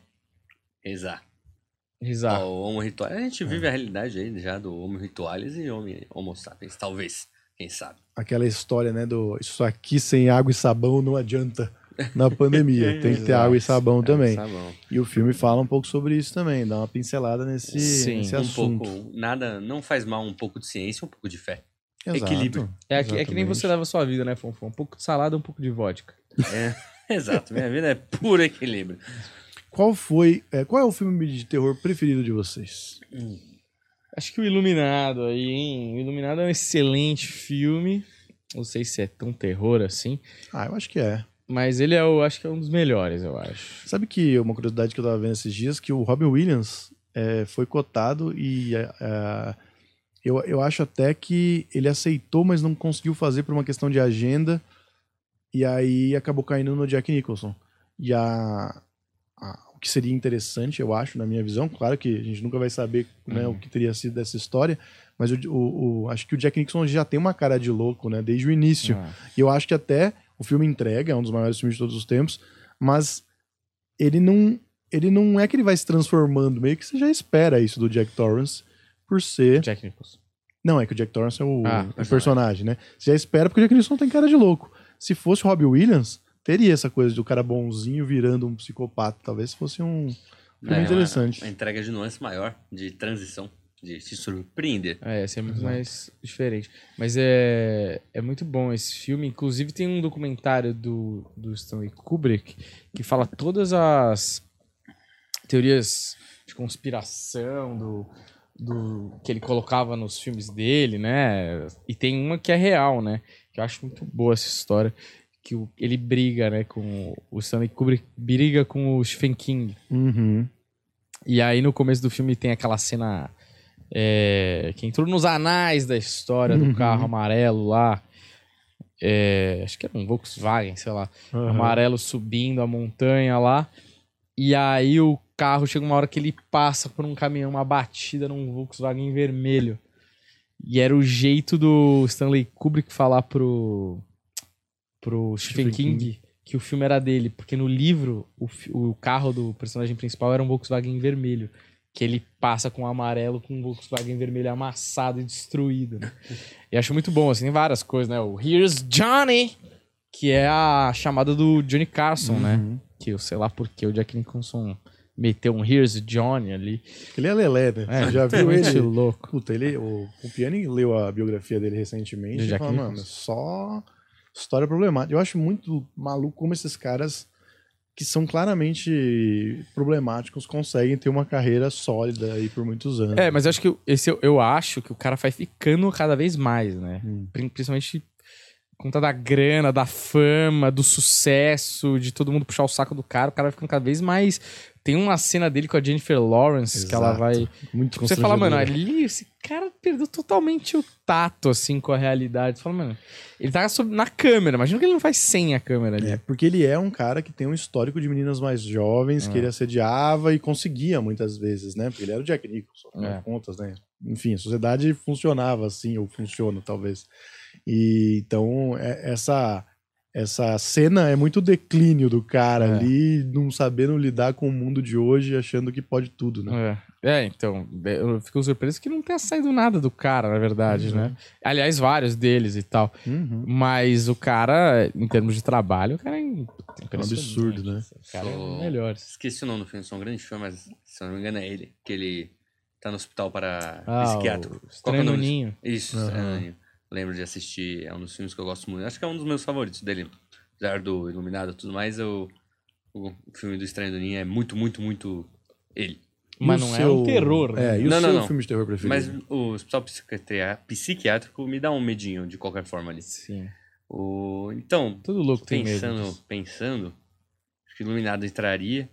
Rezar. Risar. Ó, o Homo Ritualis. A gente vive a realidade aí já do Homo Ritualis e Homo, homo Sapiens, talvez. Quem sabe? Aquela história, né, do isso aqui sem água e sabão não adianta na pandemia. Tem que ter água e sabão também. Tá bom. E o filme fala um pouco sobre isso também, dá uma pincelada nesse, Sim, nesse Um assunto. pouco, nada, não faz mal um pouco de ciência, um pouco de fé. Exato, equilíbrio. É, que- é que nem você leva a sua vida, né, Fonfon? Um pouco de salada, um pouco de vodka. É, exato. Minha vida é puro equilíbrio. Qual foi, é, qual é o filme de terror preferido de vocês? Acho que o Iluminado aí, hein? O Iluminado é um excelente filme. Não sei se é tão terror assim, Ah, eu acho que é. mas ele é, o, acho que é um dos melhores, eu acho. Sabe que uma curiosidade que eu tava vendo esses dias, que o Robin Williams é, foi cotado e é, é, eu, eu acho até que ele aceitou, mas não conseguiu fazer por uma questão de agenda e aí acabou caindo no Jack Nicholson. E a, a- o que seria interessante, eu acho, na minha visão, claro que a gente nunca vai saber né, o que teria sido dessa história, mas o, o- o- acho que o Jack Nicholson já tem uma cara de louco, né, desde o início. Ah, E eu acho que até o filme entrega, é um dos maiores filmes de todos os tempos, mas ele não, ele não é que ele vai se transformando, meio que você já espera isso do Jack Torrance por ser. Jack Nicholson. Não, é que o Jack Torrance é o, Ah, o personagem, né? Você já espera porque o Jack Nicholson tem cara de louco. Se fosse o Robbie Williams, teria essa coisa do cara bonzinho virando um psicopata. Talvez fosse um filme É, interessante. Uma, uma entrega de nuance maior, de transição, de se surpreender. É, esse é muito Exato. mais diferente. Mas é, é muito bom esse filme. Inclusive, tem um documentário do, do Stanley Kubrick que fala todas as teorias de conspiração do, do que ele colocava nos filmes dele, né? E tem uma que é real, né? Que eu acho muito boa essa história. Que o- ele briga, né? Com o Stanley Kubrick briga com o Stephen King. Uhum. E aí no começo do filme tem aquela cena é, que entrou nos anais da história Uhum. do carro amarelo lá. É, acho que era um Volkswagen, sei lá. Aham. Amarelo subindo a montanha lá. E aí o carro chega uma hora que ele passa por um caminhão, uma batida num Volkswagen vermelho. E era o jeito do Stanley Kubrick falar pro, pro Stephen, Stephen King, que o filme era dele. Porque no livro, o, o carro do personagem principal era um Volkswagen vermelho. Que ele passa com o amarelo com um Volkswagen vermelho amassado e destruído. né? e acho muito bom, assim, tem várias coisas, né? O Here's Johnny, que é a chamada do Johnny Carson, né? Uhum. Que eu sei lá porque o Jack Nicholson meteu um Here's Johnny ali. Ele é lelé, né? É, Você já viu ele? louco. Puta, ele, o, o Piani leu a biografia dele recentemente Do e fala, mano, só história problemática. Eu acho muito maluco como esses caras que são claramente problemáticos conseguem ter uma carreira sólida aí por muitos anos. É, mas eu acho que esse eu, eu acho que o cara vai ficando cada vez mais, né? Hum. Pri- Principalmente por conta da grana, da fama, do sucesso, de todo mundo puxar o saco do cara, o cara vai ficando cada vez mais. Tem uma cena dele com a Jennifer Lawrence que ela Exato. vai. Muito Você fala, mano, ali esse cara perdeu totalmente o tato, assim, com a realidade. Você fala, mano, ele tá sob- na câmera, imagina que ele não faz sem a câmera ali. É, porque ele é um cara que tem um histórico de meninas mais jovens que É. ele assediava e conseguia muitas vezes, né? Porque ele era o Jack Nicholson, É. contas, né? Enfim, a sociedade funcionava assim, ou funciona, talvez. E então, é- essa essa cena é muito o declínio do cara É. ali, não sabendo lidar com o mundo de hoje, achando que pode tudo, né? É. É, então, eu fico surpreso que não tenha saído nada do cara, na verdade, Uhum. né? Aliás, vários deles e tal. Uhum. Mas o cara, em termos de trabalho, o cara é É um absurdo, né? O cara é melhor. Esqueci o nome do filme, sou um grande fã, mas se eu não me engano é ele. Que ele tá no hospital para Ah, psiquiátrico. o Qual é o no nome Ninho. Isso, no Ninho. Lembro de assistir, é um dos filmes que eu gosto muito. Acho que é um dos meus favoritos dele. Apesar do Iluminado e tudo mais, eu, o filme do Estranho do Ninho é muito, muito, muito ele. Mas não é seu- um terror, né? É, e o Não, não, seu não. filme de terror preferido? Mas o hospital psiquiátrico me dá um medinho de qualquer forma ali. Sim. O, então, Todo louco tem medo. pensando, pensando, acho que Iluminado entraria,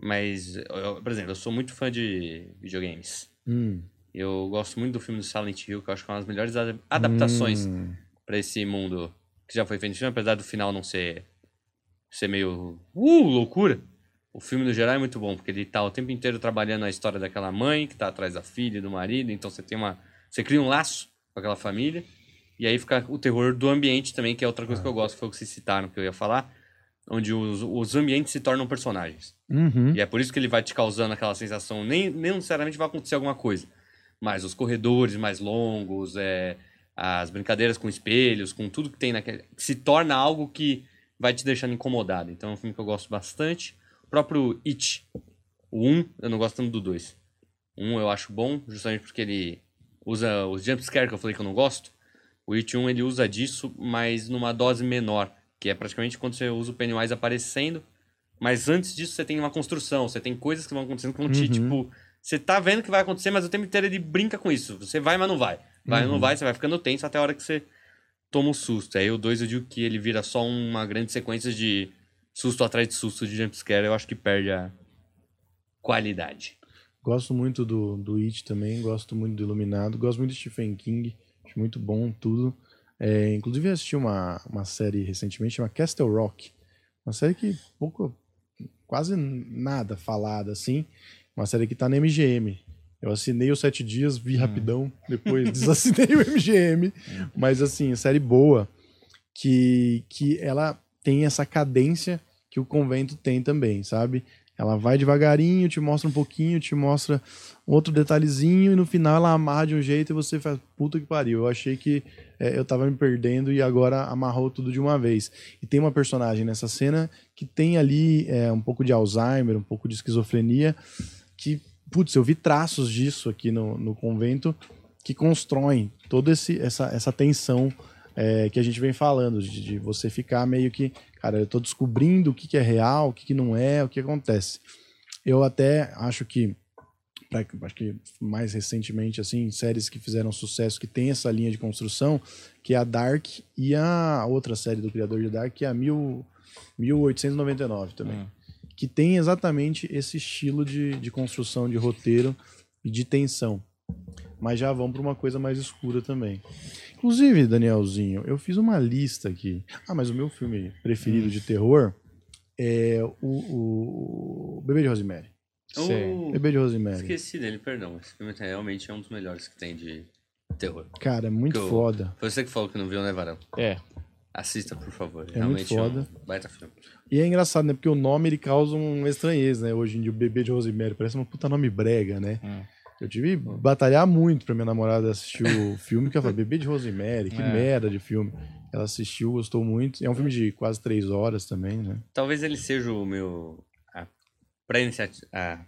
mas, eu- por exemplo, eu sou muito fã de videogames. Hum. Eu gosto muito do filme do Silent Hill, que eu acho que é uma das melhores ada- adaptações Hum. pra esse mundo que já foi feito no filme, apesar do final não ser, ser meio, uh, loucura. O filme, no geral, é muito bom, porque ele tá o tempo inteiro trabalhando a história daquela mãe que tá atrás da filha e do marido, então você tem uma... Você cria um laço com aquela família, e aí fica o terror do ambiente também, que é outra coisa que eu gosto, que foi o que vocês citaram, que eu ia falar, onde os, os ambientes se tornam personagens. Uhum. E é por isso que ele vai te causando aquela sensação, nem, nem necessariamente vai acontecer alguma coisa, mas os corredores mais longos, é, as brincadeiras com espelhos, com tudo que tem naquele. se torna algo que vai te deixando incomodado. Então é um filme que eu gosto bastante. O próprio It, o 1, eu não gosto tanto do 2. O 1 eu acho bom, justamente porque ele usa os jumpscare que eu falei que eu não gosto. O It 1 ele usa disso, mas numa dose menor, que é praticamente quando você usa o Pennywise aparecendo mas antes disso, você tem uma construção, você tem coisas que vão acontecendo que vão te, Uhum. tipo. Você tá vendo que vai acontecer, mas o tempo inteiro ele brinca com isso. Você vai, mas não vai. Vai, Uhum. não vai, você vai ficando tenso até a hora que você toma o susto. Aí o 2 eu digo que ele vira só uma grande sequência de susto atrás de susto de jumpscare. Eu acho que perde a qualidade. Gosto muito do, do It também, gosto muito do Iluminado, gosto muito de Stephen King, acho muito bom tudo. É, inclusive eu assisti uma, uma série recentemente chamada Castle Rock, uma série que pouco, quase nada falada assim, uma série que tá na MGM. Eu assinei os sete dias, vi rapidão, depois desassinei o MGM, mas assim, série boa, que, que ela tem essa cadência que o convento tem também, sabe? Ela vai devagarinho, te mostra um pouquinho, te mostra outro detalhezinho e no final ela amarra de um jeito e você faz, puta que pariu. Eu achei que é, eu tava me perdendo e agora amarrou tudo de uma vez. E tem uma personagem nessa cena que tem ali é, um pouco de Alzheimer, um pouco de esquizofrenia, que, putz, eu vi traços disso aqui no, no convento que constroem toda esse, essa, essa tensão é, que a gente vem falando, de, de você ficar meio que, cara, eu tô descobrindo o que, que é real, o que, que não é, o que acontece. Eu até acho que, pra, acho que mais recentemente, assim, séries que fizeram sucesso, que tem essa linha de construção, que é a Dark e a outra série do criador de Dark, que é a mil, 1899 também. Hum. Que tem exatamente esse estilo de, de construção de roteiro e de tensão. Mas já vão para uma coisa mais escura também. Inclusive, Danielzinho, eu fiz uma lista aqui. Ah, mas o meu filme preferido de terror é o, o Bebê de Rosemary. Oh, Bebê de Rosemary. esqueci dele, perdão. Esse filme realmente é um dos melhores que tem de terror. Cara, é muito Que eu- foda. Foi você que falou que não viu, né, Varão? É. Assista, por favor. muito realmente foda. é um baita filme. E é engraçado, né? Porque o nome ele causa uma estranheza, né? Hoje em dia, o Bebê de Rosemary parece uma puta nome brega, né? Hum. Eu tive que batalhar muito pra minha namorada assistir o filme, que ela falou, Bebê de Rosemary, que É. merda de filme. Ela assistiu, gostou muito. É um filme de quase três horas também, né? Talvez ele seja o meu. a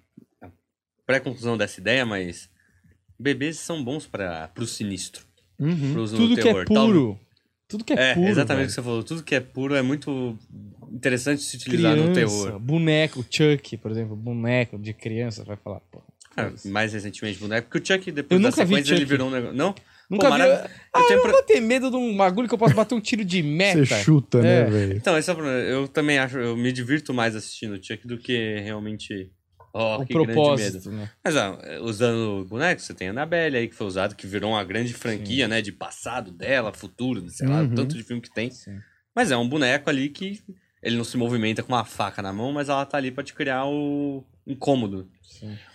pré-conclusão dessa ideia, mas. Bebês são bons para pro sinistro. Uhum. Pros no Tudo que terror. é puro. Tudo que é, É, puro. exatamente o que você falou. Tudo que é puro é muito interessante se utilizar no terror. Boneco, Chuck, por exemplo, boneco de criança, vai falar, pô. Ah, mais recentemente, boneco. Porque o Chuck, depois Eu da sequência, ele virou um negócio. Não? Nunca Pô, vi. marav- Ah, eu tenho eu pra- vou ter medo de um bagulho que eu posso bater um tiro de meta. Você chuta, né, É. velho? Então, esse é o problema. Eu também acho, eu me divirto mais assistindo o Chuck do que realmente. Oh, O propósito, né? Mas ah, usando bonecos, você tem a Annabelle aí que foi usado, que virou uma grande franquia, né? De passado dela, futuro, sei lá, Uhum. tanto de filme que tem. Sim. Mas é um boneco ali que ele não se movimenta com uma faca na mão, mas ela tá ali pra te criar o incômodo.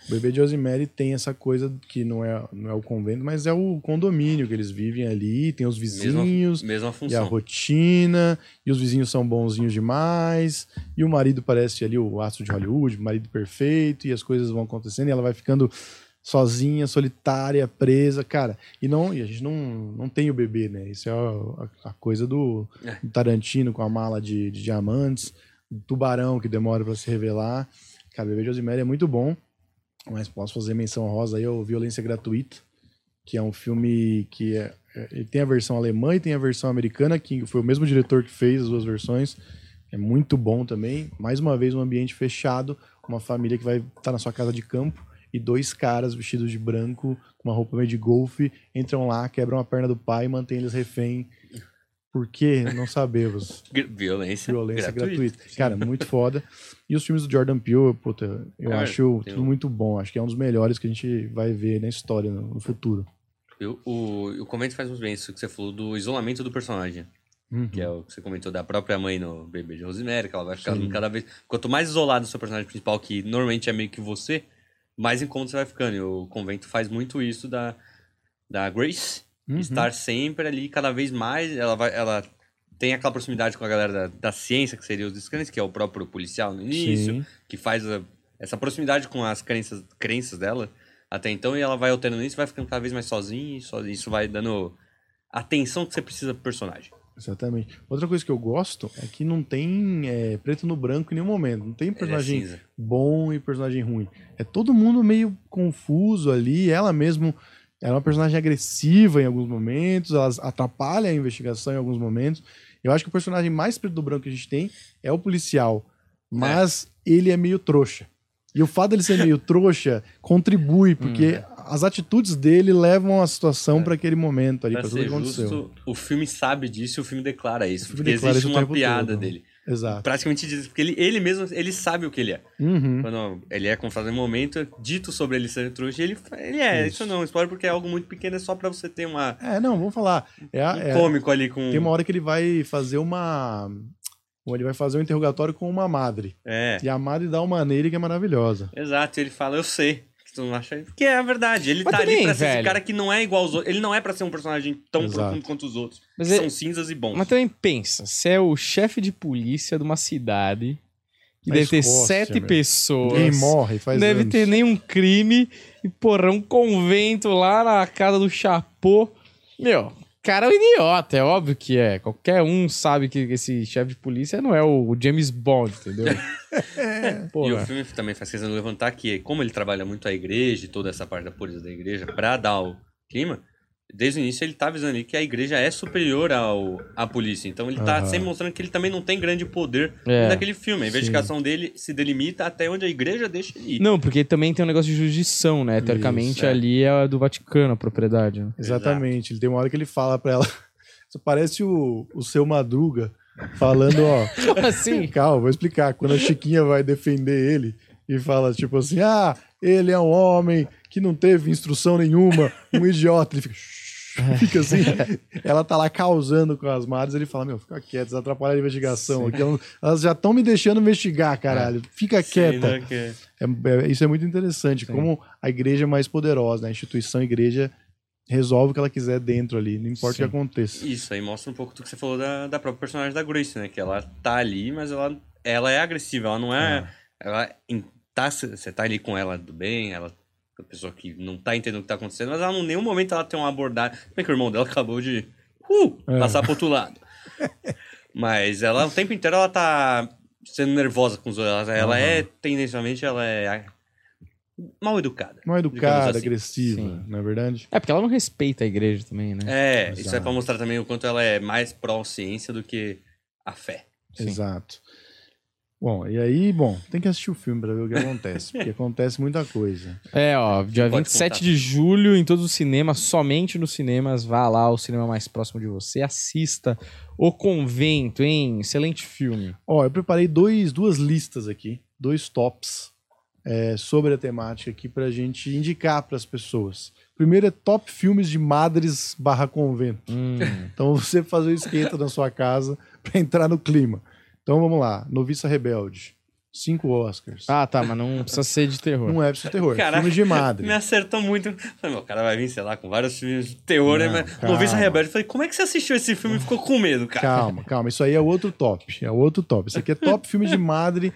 O bebê de Rosemary tem essa coisa que não é, não é o convento, mas é o condomínio que eles vivem ali, tem os vizinhos, Mesma e a rotina, e os vizinhos são bonzinhos demais, e o marido parece ali o astro de Hollywood, o marido perfeito, e as coisas vão acontecendo, e ela vai ficando sozinha, solitária, presa, cara. E não, e a gente não, não tem o bebê, né? Isso é a, a coisa do, É. do Tarantino com a mala de, de diamantes, do tubarão que demora pra se revelar. Cara, o bebê é muito bom, mas posso fazer menção rosa aí ao Violência Gratuita, que é um filme que é, é- tem a versão alemã e tem a versão americana, que foi o mesmo diretor que fez as duas versões. É muito bom também. Mais uma vez, um ambiente fechado, uma família que vai estar na sua casa de campo e dois caras vestidos de branco, com uma roupa meio de golfe, entram lá, quebram a perna do pai e mantêm eles refém. Por quê? Não sabemos. Violência, Violência gratuita. gratuita. Cara, muito foda. E os filmes do Jordan Peele, puta, eu É, acho tudo um- muito bom. Acho que é um dos melhores que a gente vai ver na história, no, no futuro. Eu- o, o Convento faz muito bem isso que você falou do isolamento do personagem. Que é o que você comentou da própria mãe no Bebê de Rosemary, que ela vai ficando Sim. cada vez. Quanto mais isolado o seu personagem principal, que normalmente é meio que você, mais incômodo você vai ficando. E o Convento faz muito isso da, da Grace Uhum. estar sempre ali, cada vez mais. Ela, vai, ela tem aquela proximidade com a galera da, da ciência, que seria os descrentes, que é o próprio policial no início, Sim. que faz a- essa proximidade com as crenças, crenças dela até então, e ela vai alterando isso, vai ficando cada vez mais sozinha, e isso vai dando a atenção que você precisa pro personagem. Exatamente. Outra coisa que eu gosto é que não tem é, preto no branco em nenhum momento. Não tem é personagem cinza. bom e personagem ruim. É todo mundo meio confuso ali. Ela mesmo é uma personagem agressiva em alguns momentos, ela atrapalha a investigação em alguns momentos. Eu acho que o personagem mais preto no branco que a gente tem é o policial, mas ele é meio trouxa. E o fato dele ser meio trouxa contribui, porque as atitudes dele levam a situação para aquele momento ali, para tudo que aconteceu. justo, o filme sabe disso e o filme declara isso. filme porque declara existe uma piada todo. dele. Exato. Praticamente diz, porque ele, ele mesmo, ele sabe o que ele é. Uhum. Quando ele é confrontado em um momento, dito sobre ele ser trouxa, ele, ele é. Isso. Isso. não, spoiler porque é algo muito pequeno, é só pra você ter uma, É, não, vamos falar. É, um é- cômico ali com... Tem uma hora que ele vai fazer uma. Ele vai fazer um interrogatório com uma madre. É, E a madre dá uma nele que é maravilhosa. exato. Ele fala, eu sei. Que tu não acha... Porque é a verdade. Ele Mas tá ali também, pra ser esse velho. cara que não é igual aos outros. Ele não é pra ser um personagem tão Exato. profundo quanto os outros. Mas que é- são cinzas e bons. Mas também pensa, você é o chefe de polícia de uma cidade que Na deve ter Escócia, sete meu. pessoas. Ninguém morre faz Não deve anos. ter nenhum crime. E, porra, um convento lá na casa do Chapô. Meu, cara é um idiota, é óbvio que é. Qualquer um sabe que esse chefe de polícia não é o James Bond, entendeu? E o filme também faz questão de levantar que, como ele trabalha muito a igreja e toda essa parte da pureza da igreja pra dar o clima, desde o início ele tá avisando ali que a igreja é superior ao, à polícia. Então ele tá Aham. sempre mostrando que ele também não tem grande poder É. naquele filme. A investigação dele se delimita até onde a igreja deixa ele ir. Não, porque também tem um negócio de jurisdição, né? Teoricamente Isso, é. ali é do Vaticano a propriedade. né? Exatamente. Ele tem uma hora que ele fala pra ela. Isso parece o, o seu Madruga falando, ó. Como assim? Calma, vou explicar. Quando a Chiquinha vai defender ele e fala, tipo assim, ah, ele é um homem que não teve instrução nenhuma, um idiota. Ele fica. "Shh", Fica assim, ela tá lá causando com as madres, ele fala: Meu, fica quieto, eles atrapalham a investigação. aqui, elas- Elas já estão me deixando investigar, caralho. Fica Sim, quieta. né, que- É- é- isso é muito interessante, como a igreja é mais poderosa, né? a instituição igreja resolve o que ela quiser dentro ali, não importa Sim. o que aconteça. Isso aí mostra um pouco do que você falou da, da própria personagem da Grace, né? Que ela tá ali, mas ela, ela é agressiva, ela não é. Ela em- tá, você tá ali com ela do bem, ela é uma pessoa que não tá entendendo o que tá acontecendo, mas ela em nenhum momento ela tem uma abordagem. Como é que o irmão dela acabou de uh, É. passar pro outro lado? mas ela o tempo inteiro ela tá sendo nervosa com os outros. Ela, ela é, tendencialmente, ela é mal educada. Mal educada, assim. agressiva, Sim. não é verdade? É porque ela não respeita a igreja também, né? É, isso é Exato. pra mostrar também o quanto ela é mais pró-ciência do que a fé. Sim. Exato. Bom, e aí, bom, tem que assistir o filme pra ver o que acontece, porque acontece muita coisa. É, ó, dia Pode 27 contar. de julho em todos os cinemas, somente nos cinemas. Vá lá, o cinema mais próximo de você. Assista O Convento, hein? Excelente filme. Ó, eu preparei dois, duas listas aqui, dois tops é, sobre a temática aqui pra gente indicar pras pessoas. Primeiro é top filmes de madres barra convento. Hum, Então você fazer o esquenta na sua casa pra entrar no clima. Então vamos lá, Noviça Rebelde, cinco Oscars. Ah, tá, mas não precisa ser de terror. Não é preciso terror, Caraca, filme de madre. Me acertou muito. Falei, meu, o cara vai vir, sei lá, com vários filmes de terror, Não, né? Mas. Noviça Rebelde. Falei, como é que você assistiu esse filme e ficou com medo, cara? Calma, calma. Isso aí é outro top. É outro top. Isso aqui é top filme de madre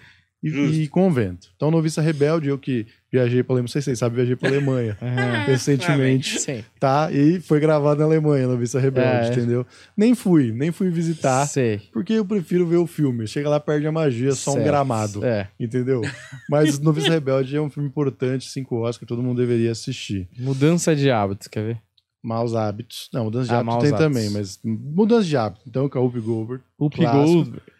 e, e convento. Então, Noviça Rebelde, eu que viajei pra Alemanha, não sei se vocês sabem, viajei pra Alemanha Aham. recentemente. Sim. Tá? E foi gravado na Alemanha, Noviça Rebelde, É. entendeu? Nem fui, nem fui visitar, Sei. porque eu prefiro ver o filme. Chega lá, perde a magia, só um Certo. gramado. É. Entendeu? Mas Noviça Rebelde é um filme importante, cinco Oscar, todo mundo deveria assistir. Mudança de hábitos, quer ver? Maus hábitos. Não, mudança de Ah, hábitos tem hábitos. também, mas mudança de hábitos. Então, com a Whoopi Goldberg. O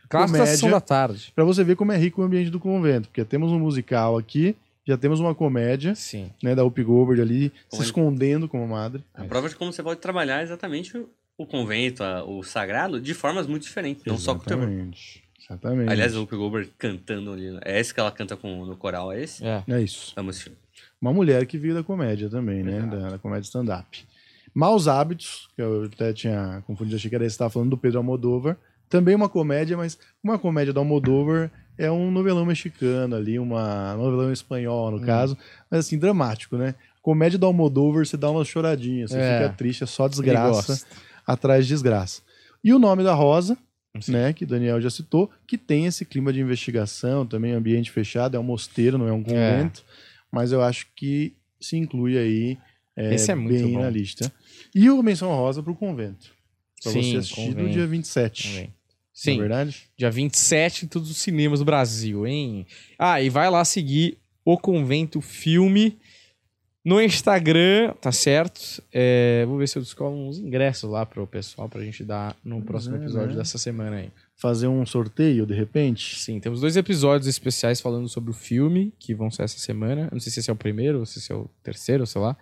Clássico. Da Comédia. sessão da tarde. Pra você ver como é rico o ambiente do convento, porque temos um musical aqui, já temos uma comédia, Sim. né, da Whoopi Goldberg ali, se Como ele- escondendo como madre. A prova de como você pode trabalhar exatamente o, o convento, a- o sagrado, de formas muito diferentes, não só com o terror. Exatamente. Exatamente. Aliás, o Whoopi Goldberg cantando ali. É esse que ela canta com, no coral, é esse? É. É isso. Amo esse filme. Uma mulher que veio da comédia também, né, da, da comédia stand-up. Maus Hábitos, que eu até tinha confundido, achei que era esse que estava falando do Pedro Almodóvar. Também uma comédia, mas uma comédia do Almodóvar é um novelão mexicano ali, uma novelão espanhol, Hum. no caso, mas assim, dramático, né? Comédia do Almodóvar, você dá umas choradinhas, você É. fica triste, é só desgraça atrás de desgraça. E o nome da Rosa, Sim. né, que o Daniel já citou, que tem esse clima de investigação, também ambiente fechado, é um mosteiro, não é um convento, mas eu acho que se inclui aí é, Esse é muito bem bom. na lista. E o Menção Rosa pro convento. Pra Sim, você assistir no convento. dia 27. Também. Não é Sim. verdade? Dia 27 em todos os cinemas do Brasil, hein? Ah, e vai lá seguir o Convento Filme no Instagram, tá certo? É, vou ver se eu descolo uns ingressos lá pro pessoal pra gente dar no próximo é, episódio né? dessa semana aí. Fazer um sorteio, de repente. Sim, temos dois episódios especiais falando sobre o filme, que vão ser essa semana. Não sei se esse é o primeiro, ou se esse é o terceiro, sei lá.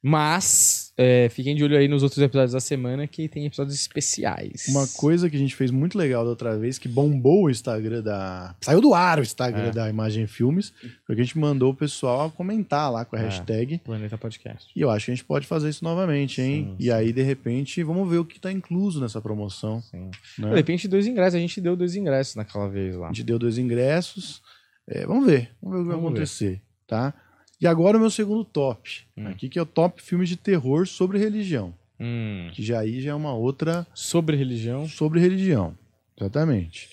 Mas é, fiquem de olho aí nos outros episódios da semana, que tem episódios especiais. Uma coisa que a gente fez muito legal da outra vez, que bombou o Instagram da. Saiu do ar o Instagram É. da Imagem Filmes, foi que a gente mandou o pessoal comentar lá com a É. hashtag. Planeta Podcast. E eu acho que a gente pode fazer isso novamente, hein? Sim, e sim. aí, de repente, vamos ver o que tá incluso nessa promoção. Sim. né? De repente, dois ingressos. A gente deu dois ingressos naquela vez lá. A gente deu dois ingressos. É, vamos ver, vamos ver o que vai acontecer, tá? E agora o meu segundo top. Hum. Aqui que é o top filmes de terror sobre religião. Hum. Que já aí já é uma outra Sobre religião. sobre religião. Exatamente.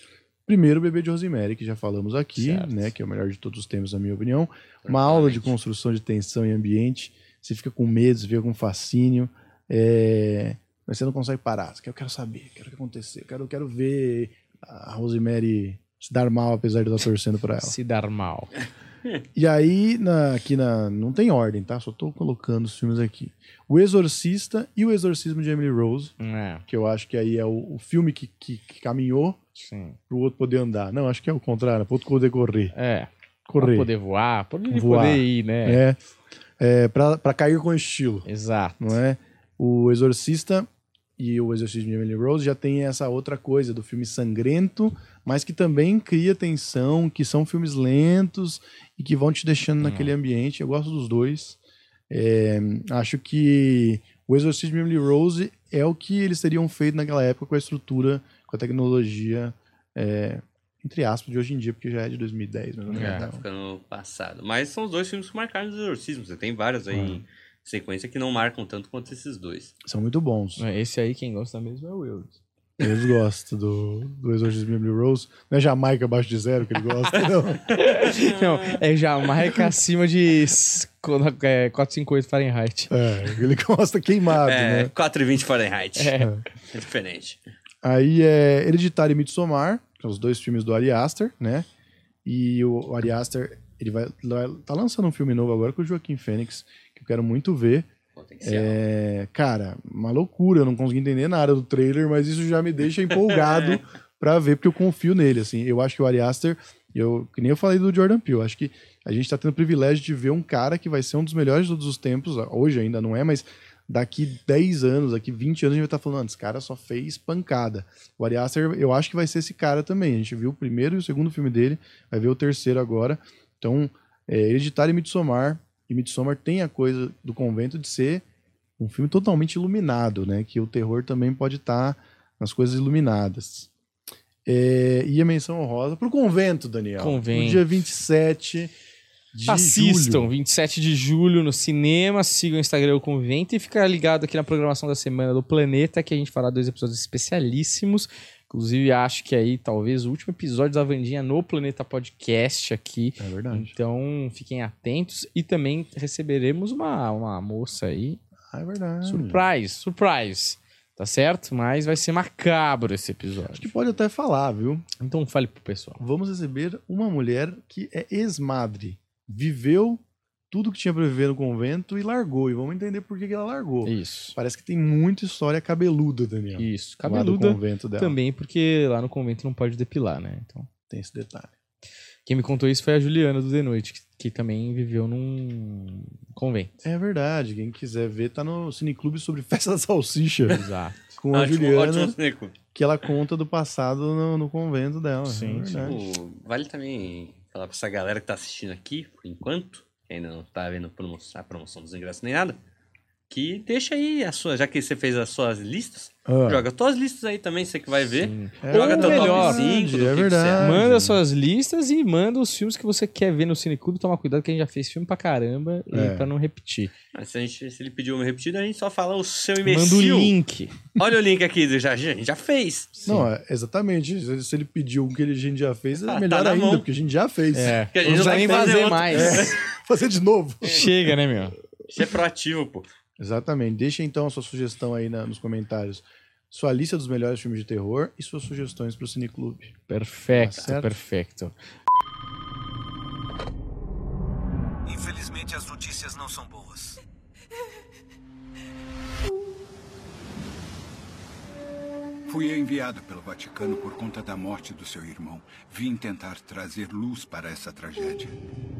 Primeiro, o Bebê de Rosemary, que já falamos aqui, Certo. né? Que é o melhor de todos os tempos, na minha opinião. Uma aula de construção de tensão e ambiente. Você fica com medo, você fica com fascínio. é, Mas você não consegue parar. Eu quero saber, quero o que acontecer. Eu quero, eu quero ver a Rosemary se dar mal, apesar de eu estar torcendo por ela. Se dar mal. E aí, na- aqui na. Não tem ordem, tá? Só tô colocando os filmes aqui. O Exorcista e o Exorcismo de Emily Rose, É, que eu acho que aí é o, o filme que, que, que caminhou sim. pro outro poder andar. Não, acho que é o contrário, pro outro poder correr. É. Correr. Pra poder voar, poder, Voar. poder ir, né? É. é pra, pra cair com estilo, Exato. não é? O Exorcista e o Exorcismo de Emily Rose já tem essa outra coisa do filme sangrento, mas que também cria tensão, que são filmes lentos e que vão te deixando naquele ambiente. Eu gosto dos dois. É, acho que o Exorcismo de Emily Rose é o que eles teriam feito naquela época com a estrutura, com a tecnologia, é, entre aspas, de hoje em dia, porque já é de 2010. Mais ou menos, É. né? Tá ficando passado. Mas são os dois filmes que marcaram os exorcismos. Você tem vários aí É. em sequência que não marcam tanto quanto esses dois. São muito bons. Esse aí, quem gosta mesmo é o Will. Eles gostam do, do Exorcismo de Emily Rose. Não é Jamaica abaixo de zero que ele gosta, não. Não, é Jamaica acima de s- é, 458 Fahrenheit. É, ele gosta queimado, É, né? 4,20 Fahrenheit. É. É diferente. Aí é Hereditário e Midsommar, que são os dois filmes do Ari Aster, né? E o, Ari Aster, ele vai, vai- tá lançando um filme novo agora com o Joaquim Fênix, que eu quero muito ver. Potencial. É, cara, uma loucura, eu não consegui entender nada do trailer, mas isso já me deixa empolgado pra ver, porque eu confio nele, assim. Eu acho que o Ari Aster, eu, que nem eu falei do Jordan Peele, acho que a gente tá tendo o privilégio de ver um cara que vai ser um dos melhores de todos os tempos, hoje ainda não é, mas daqui 10 anos, daqui 20 anos, a gente vai estar falando, "Ah, esse cara só fez pancada. O Ari Aster, eu acho que vai ser esse cara também. A gente viu o primeiro e o segundo filme dele, vai ver o terceiro agora. Então, é, Hereditário e Midsommar, e Midsommar tem a coisa do convento de ser um filme totalmente iluminado, né? Que o terror também pode estar nas coisas iluminadas. É, e a menção honrosa pro convento, Daniel. Convento. No dia 27 de Assistam, julho. 27 de julho no cinema, sigam o Instagram o Convento e fica ligado aqui na programação da Semana do Planeta, que a gente fará dois episódios especialíssimos. Inclusive, acho que aí talvez o último episódio da Vandinha no Planeta Podcast aqui. É verdade. Então, fiquem atentos e também receberemos uma, uma moça aí. Ah, é verdade. Surprise, surprise. Tá certo? Mas vai ser macabro esse episódio. Acho que pode até falar, viu? Então, fale pro pessoal. Vamos receber uma mulher que é ex-madre. Viveu tudo que tinha pra viver no convento e largou. E vamos entender por que que ela largou. Isso. Parece que tem muita história cabeluda, Daniel. Isso. Lá do Cabeluda convento dela. também, porque lá no convento não pode depilar, né? Então. Tem esse detalhe. Quem me contou isso foi a Juliana do The Noite, que, que também viveu num convento. É verdade. Quem quiser ver, tá no Cineclube sobre Festa da Salsicha. Exato. com a Ótimo, Juliana, ótimo que ela conta do passado no, no convento dela. Sim, é sim. verdade. Tipo, vale também falar pra essa galera que tá assistindo aqui, por enquanto, ainda não tá vendo a promoção dos ingressos nem nada, que deixa aí a sua, já que você fez as suas listas, Ah. joga tuas listas aí também, você que vai ver. Sim. É Joga teu melhor. top 5 do É verdade. você Manda suas listas e manda os filmes que você quer ver no Cineclube. Toma cuidado que a gente já fez filme pra caramba e É. pra não repetir. Mas se, a gente, se ele pediu uma repetida, a gente só fala o seu imbecil. Manda o link. Olha o link aqui, já, a gente já fez. Não, é, exatamente. Se ele pediu o que a gente já fez, é Ah, tá melhor na ainda, mão. porque a gente já fez. É. Que a gente não vai nem fazer fazer mais. Fazer de novo. Chega, né, meu? Isso é proativo, pô. Exatamente. Deixa então a sua sugestão aí na- nos comentários. Sua lista dos melhores filmes de terror e suas sugestões pro Cineclube. Perfeito, Tá perfeito. Infelizmente, as notícias não são boas. Fui enviado pelo Vaticano por conta da morte do seu irmão. Vim tentar trazer luz para essa tragédia.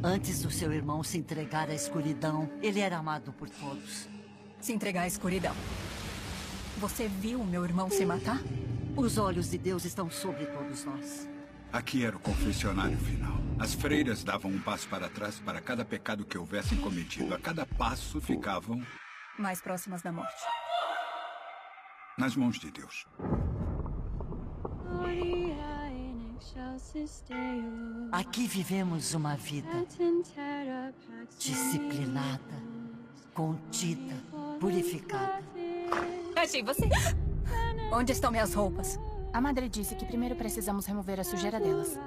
Antes do seu irmão se entregar à escuridão, ele era amado por todos. Se entregar à escuridão. Você viu meu irmão se matar? Os olhos de Deus estão sobre todos nós. Aqui era o confessionário final. As freiras davam um passo para trás para cada pecado que houvessem cometido. A cada passo ficavam Mais próximas da morte. nas mãos de Deus. Aqui vivemos uma vida disciplinada, contida, purificada. Achei você. Onde estão minhas roupas? A madre disse que primeiro precisamos remover a sujeira delas.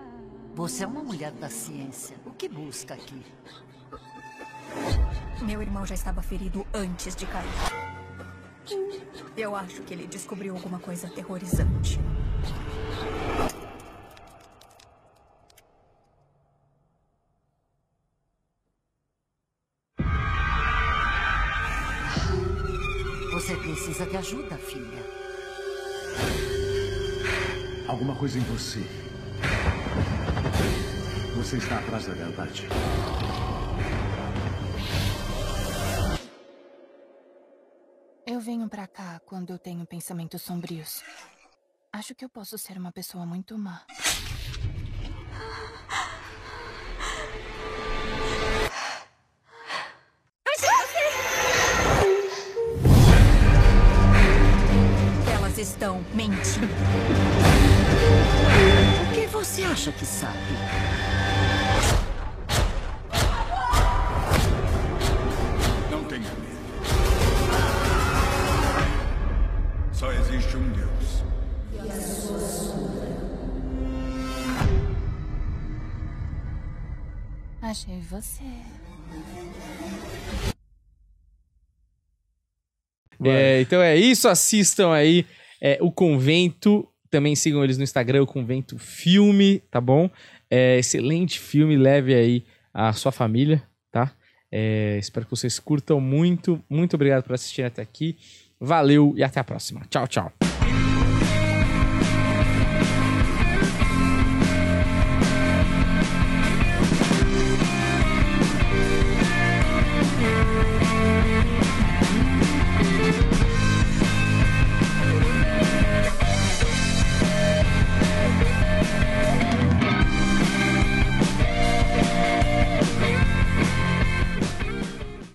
Você é uma mulher da ciência. O que busca aqui? Meu irmão já estava ferido antes de cair. Eu acho que ele descobriu alguma coisa aterrorizante. Precisa de ajuda, filha. Alguma coisa em você. Você está atrás da verdade. Eu venho pra cá quando eu tenho pensamentos sombrios. Acho que eu posso ser uma pessoa muito má. Estão mentindo. O que você acha que sabe? Não tenha medo. Só existe um Deus. Achei você. É, então é isso, assistam aí é, o Convento. Também sigam eles no Instagram, o Convento Filme, tá bom? É, excelente filme, leve aí a sua família, tá? É, espero que vocês curtam muito. Muito obrigado por assistir até aqui. Valeu e até a próxima. Tchau, tchau.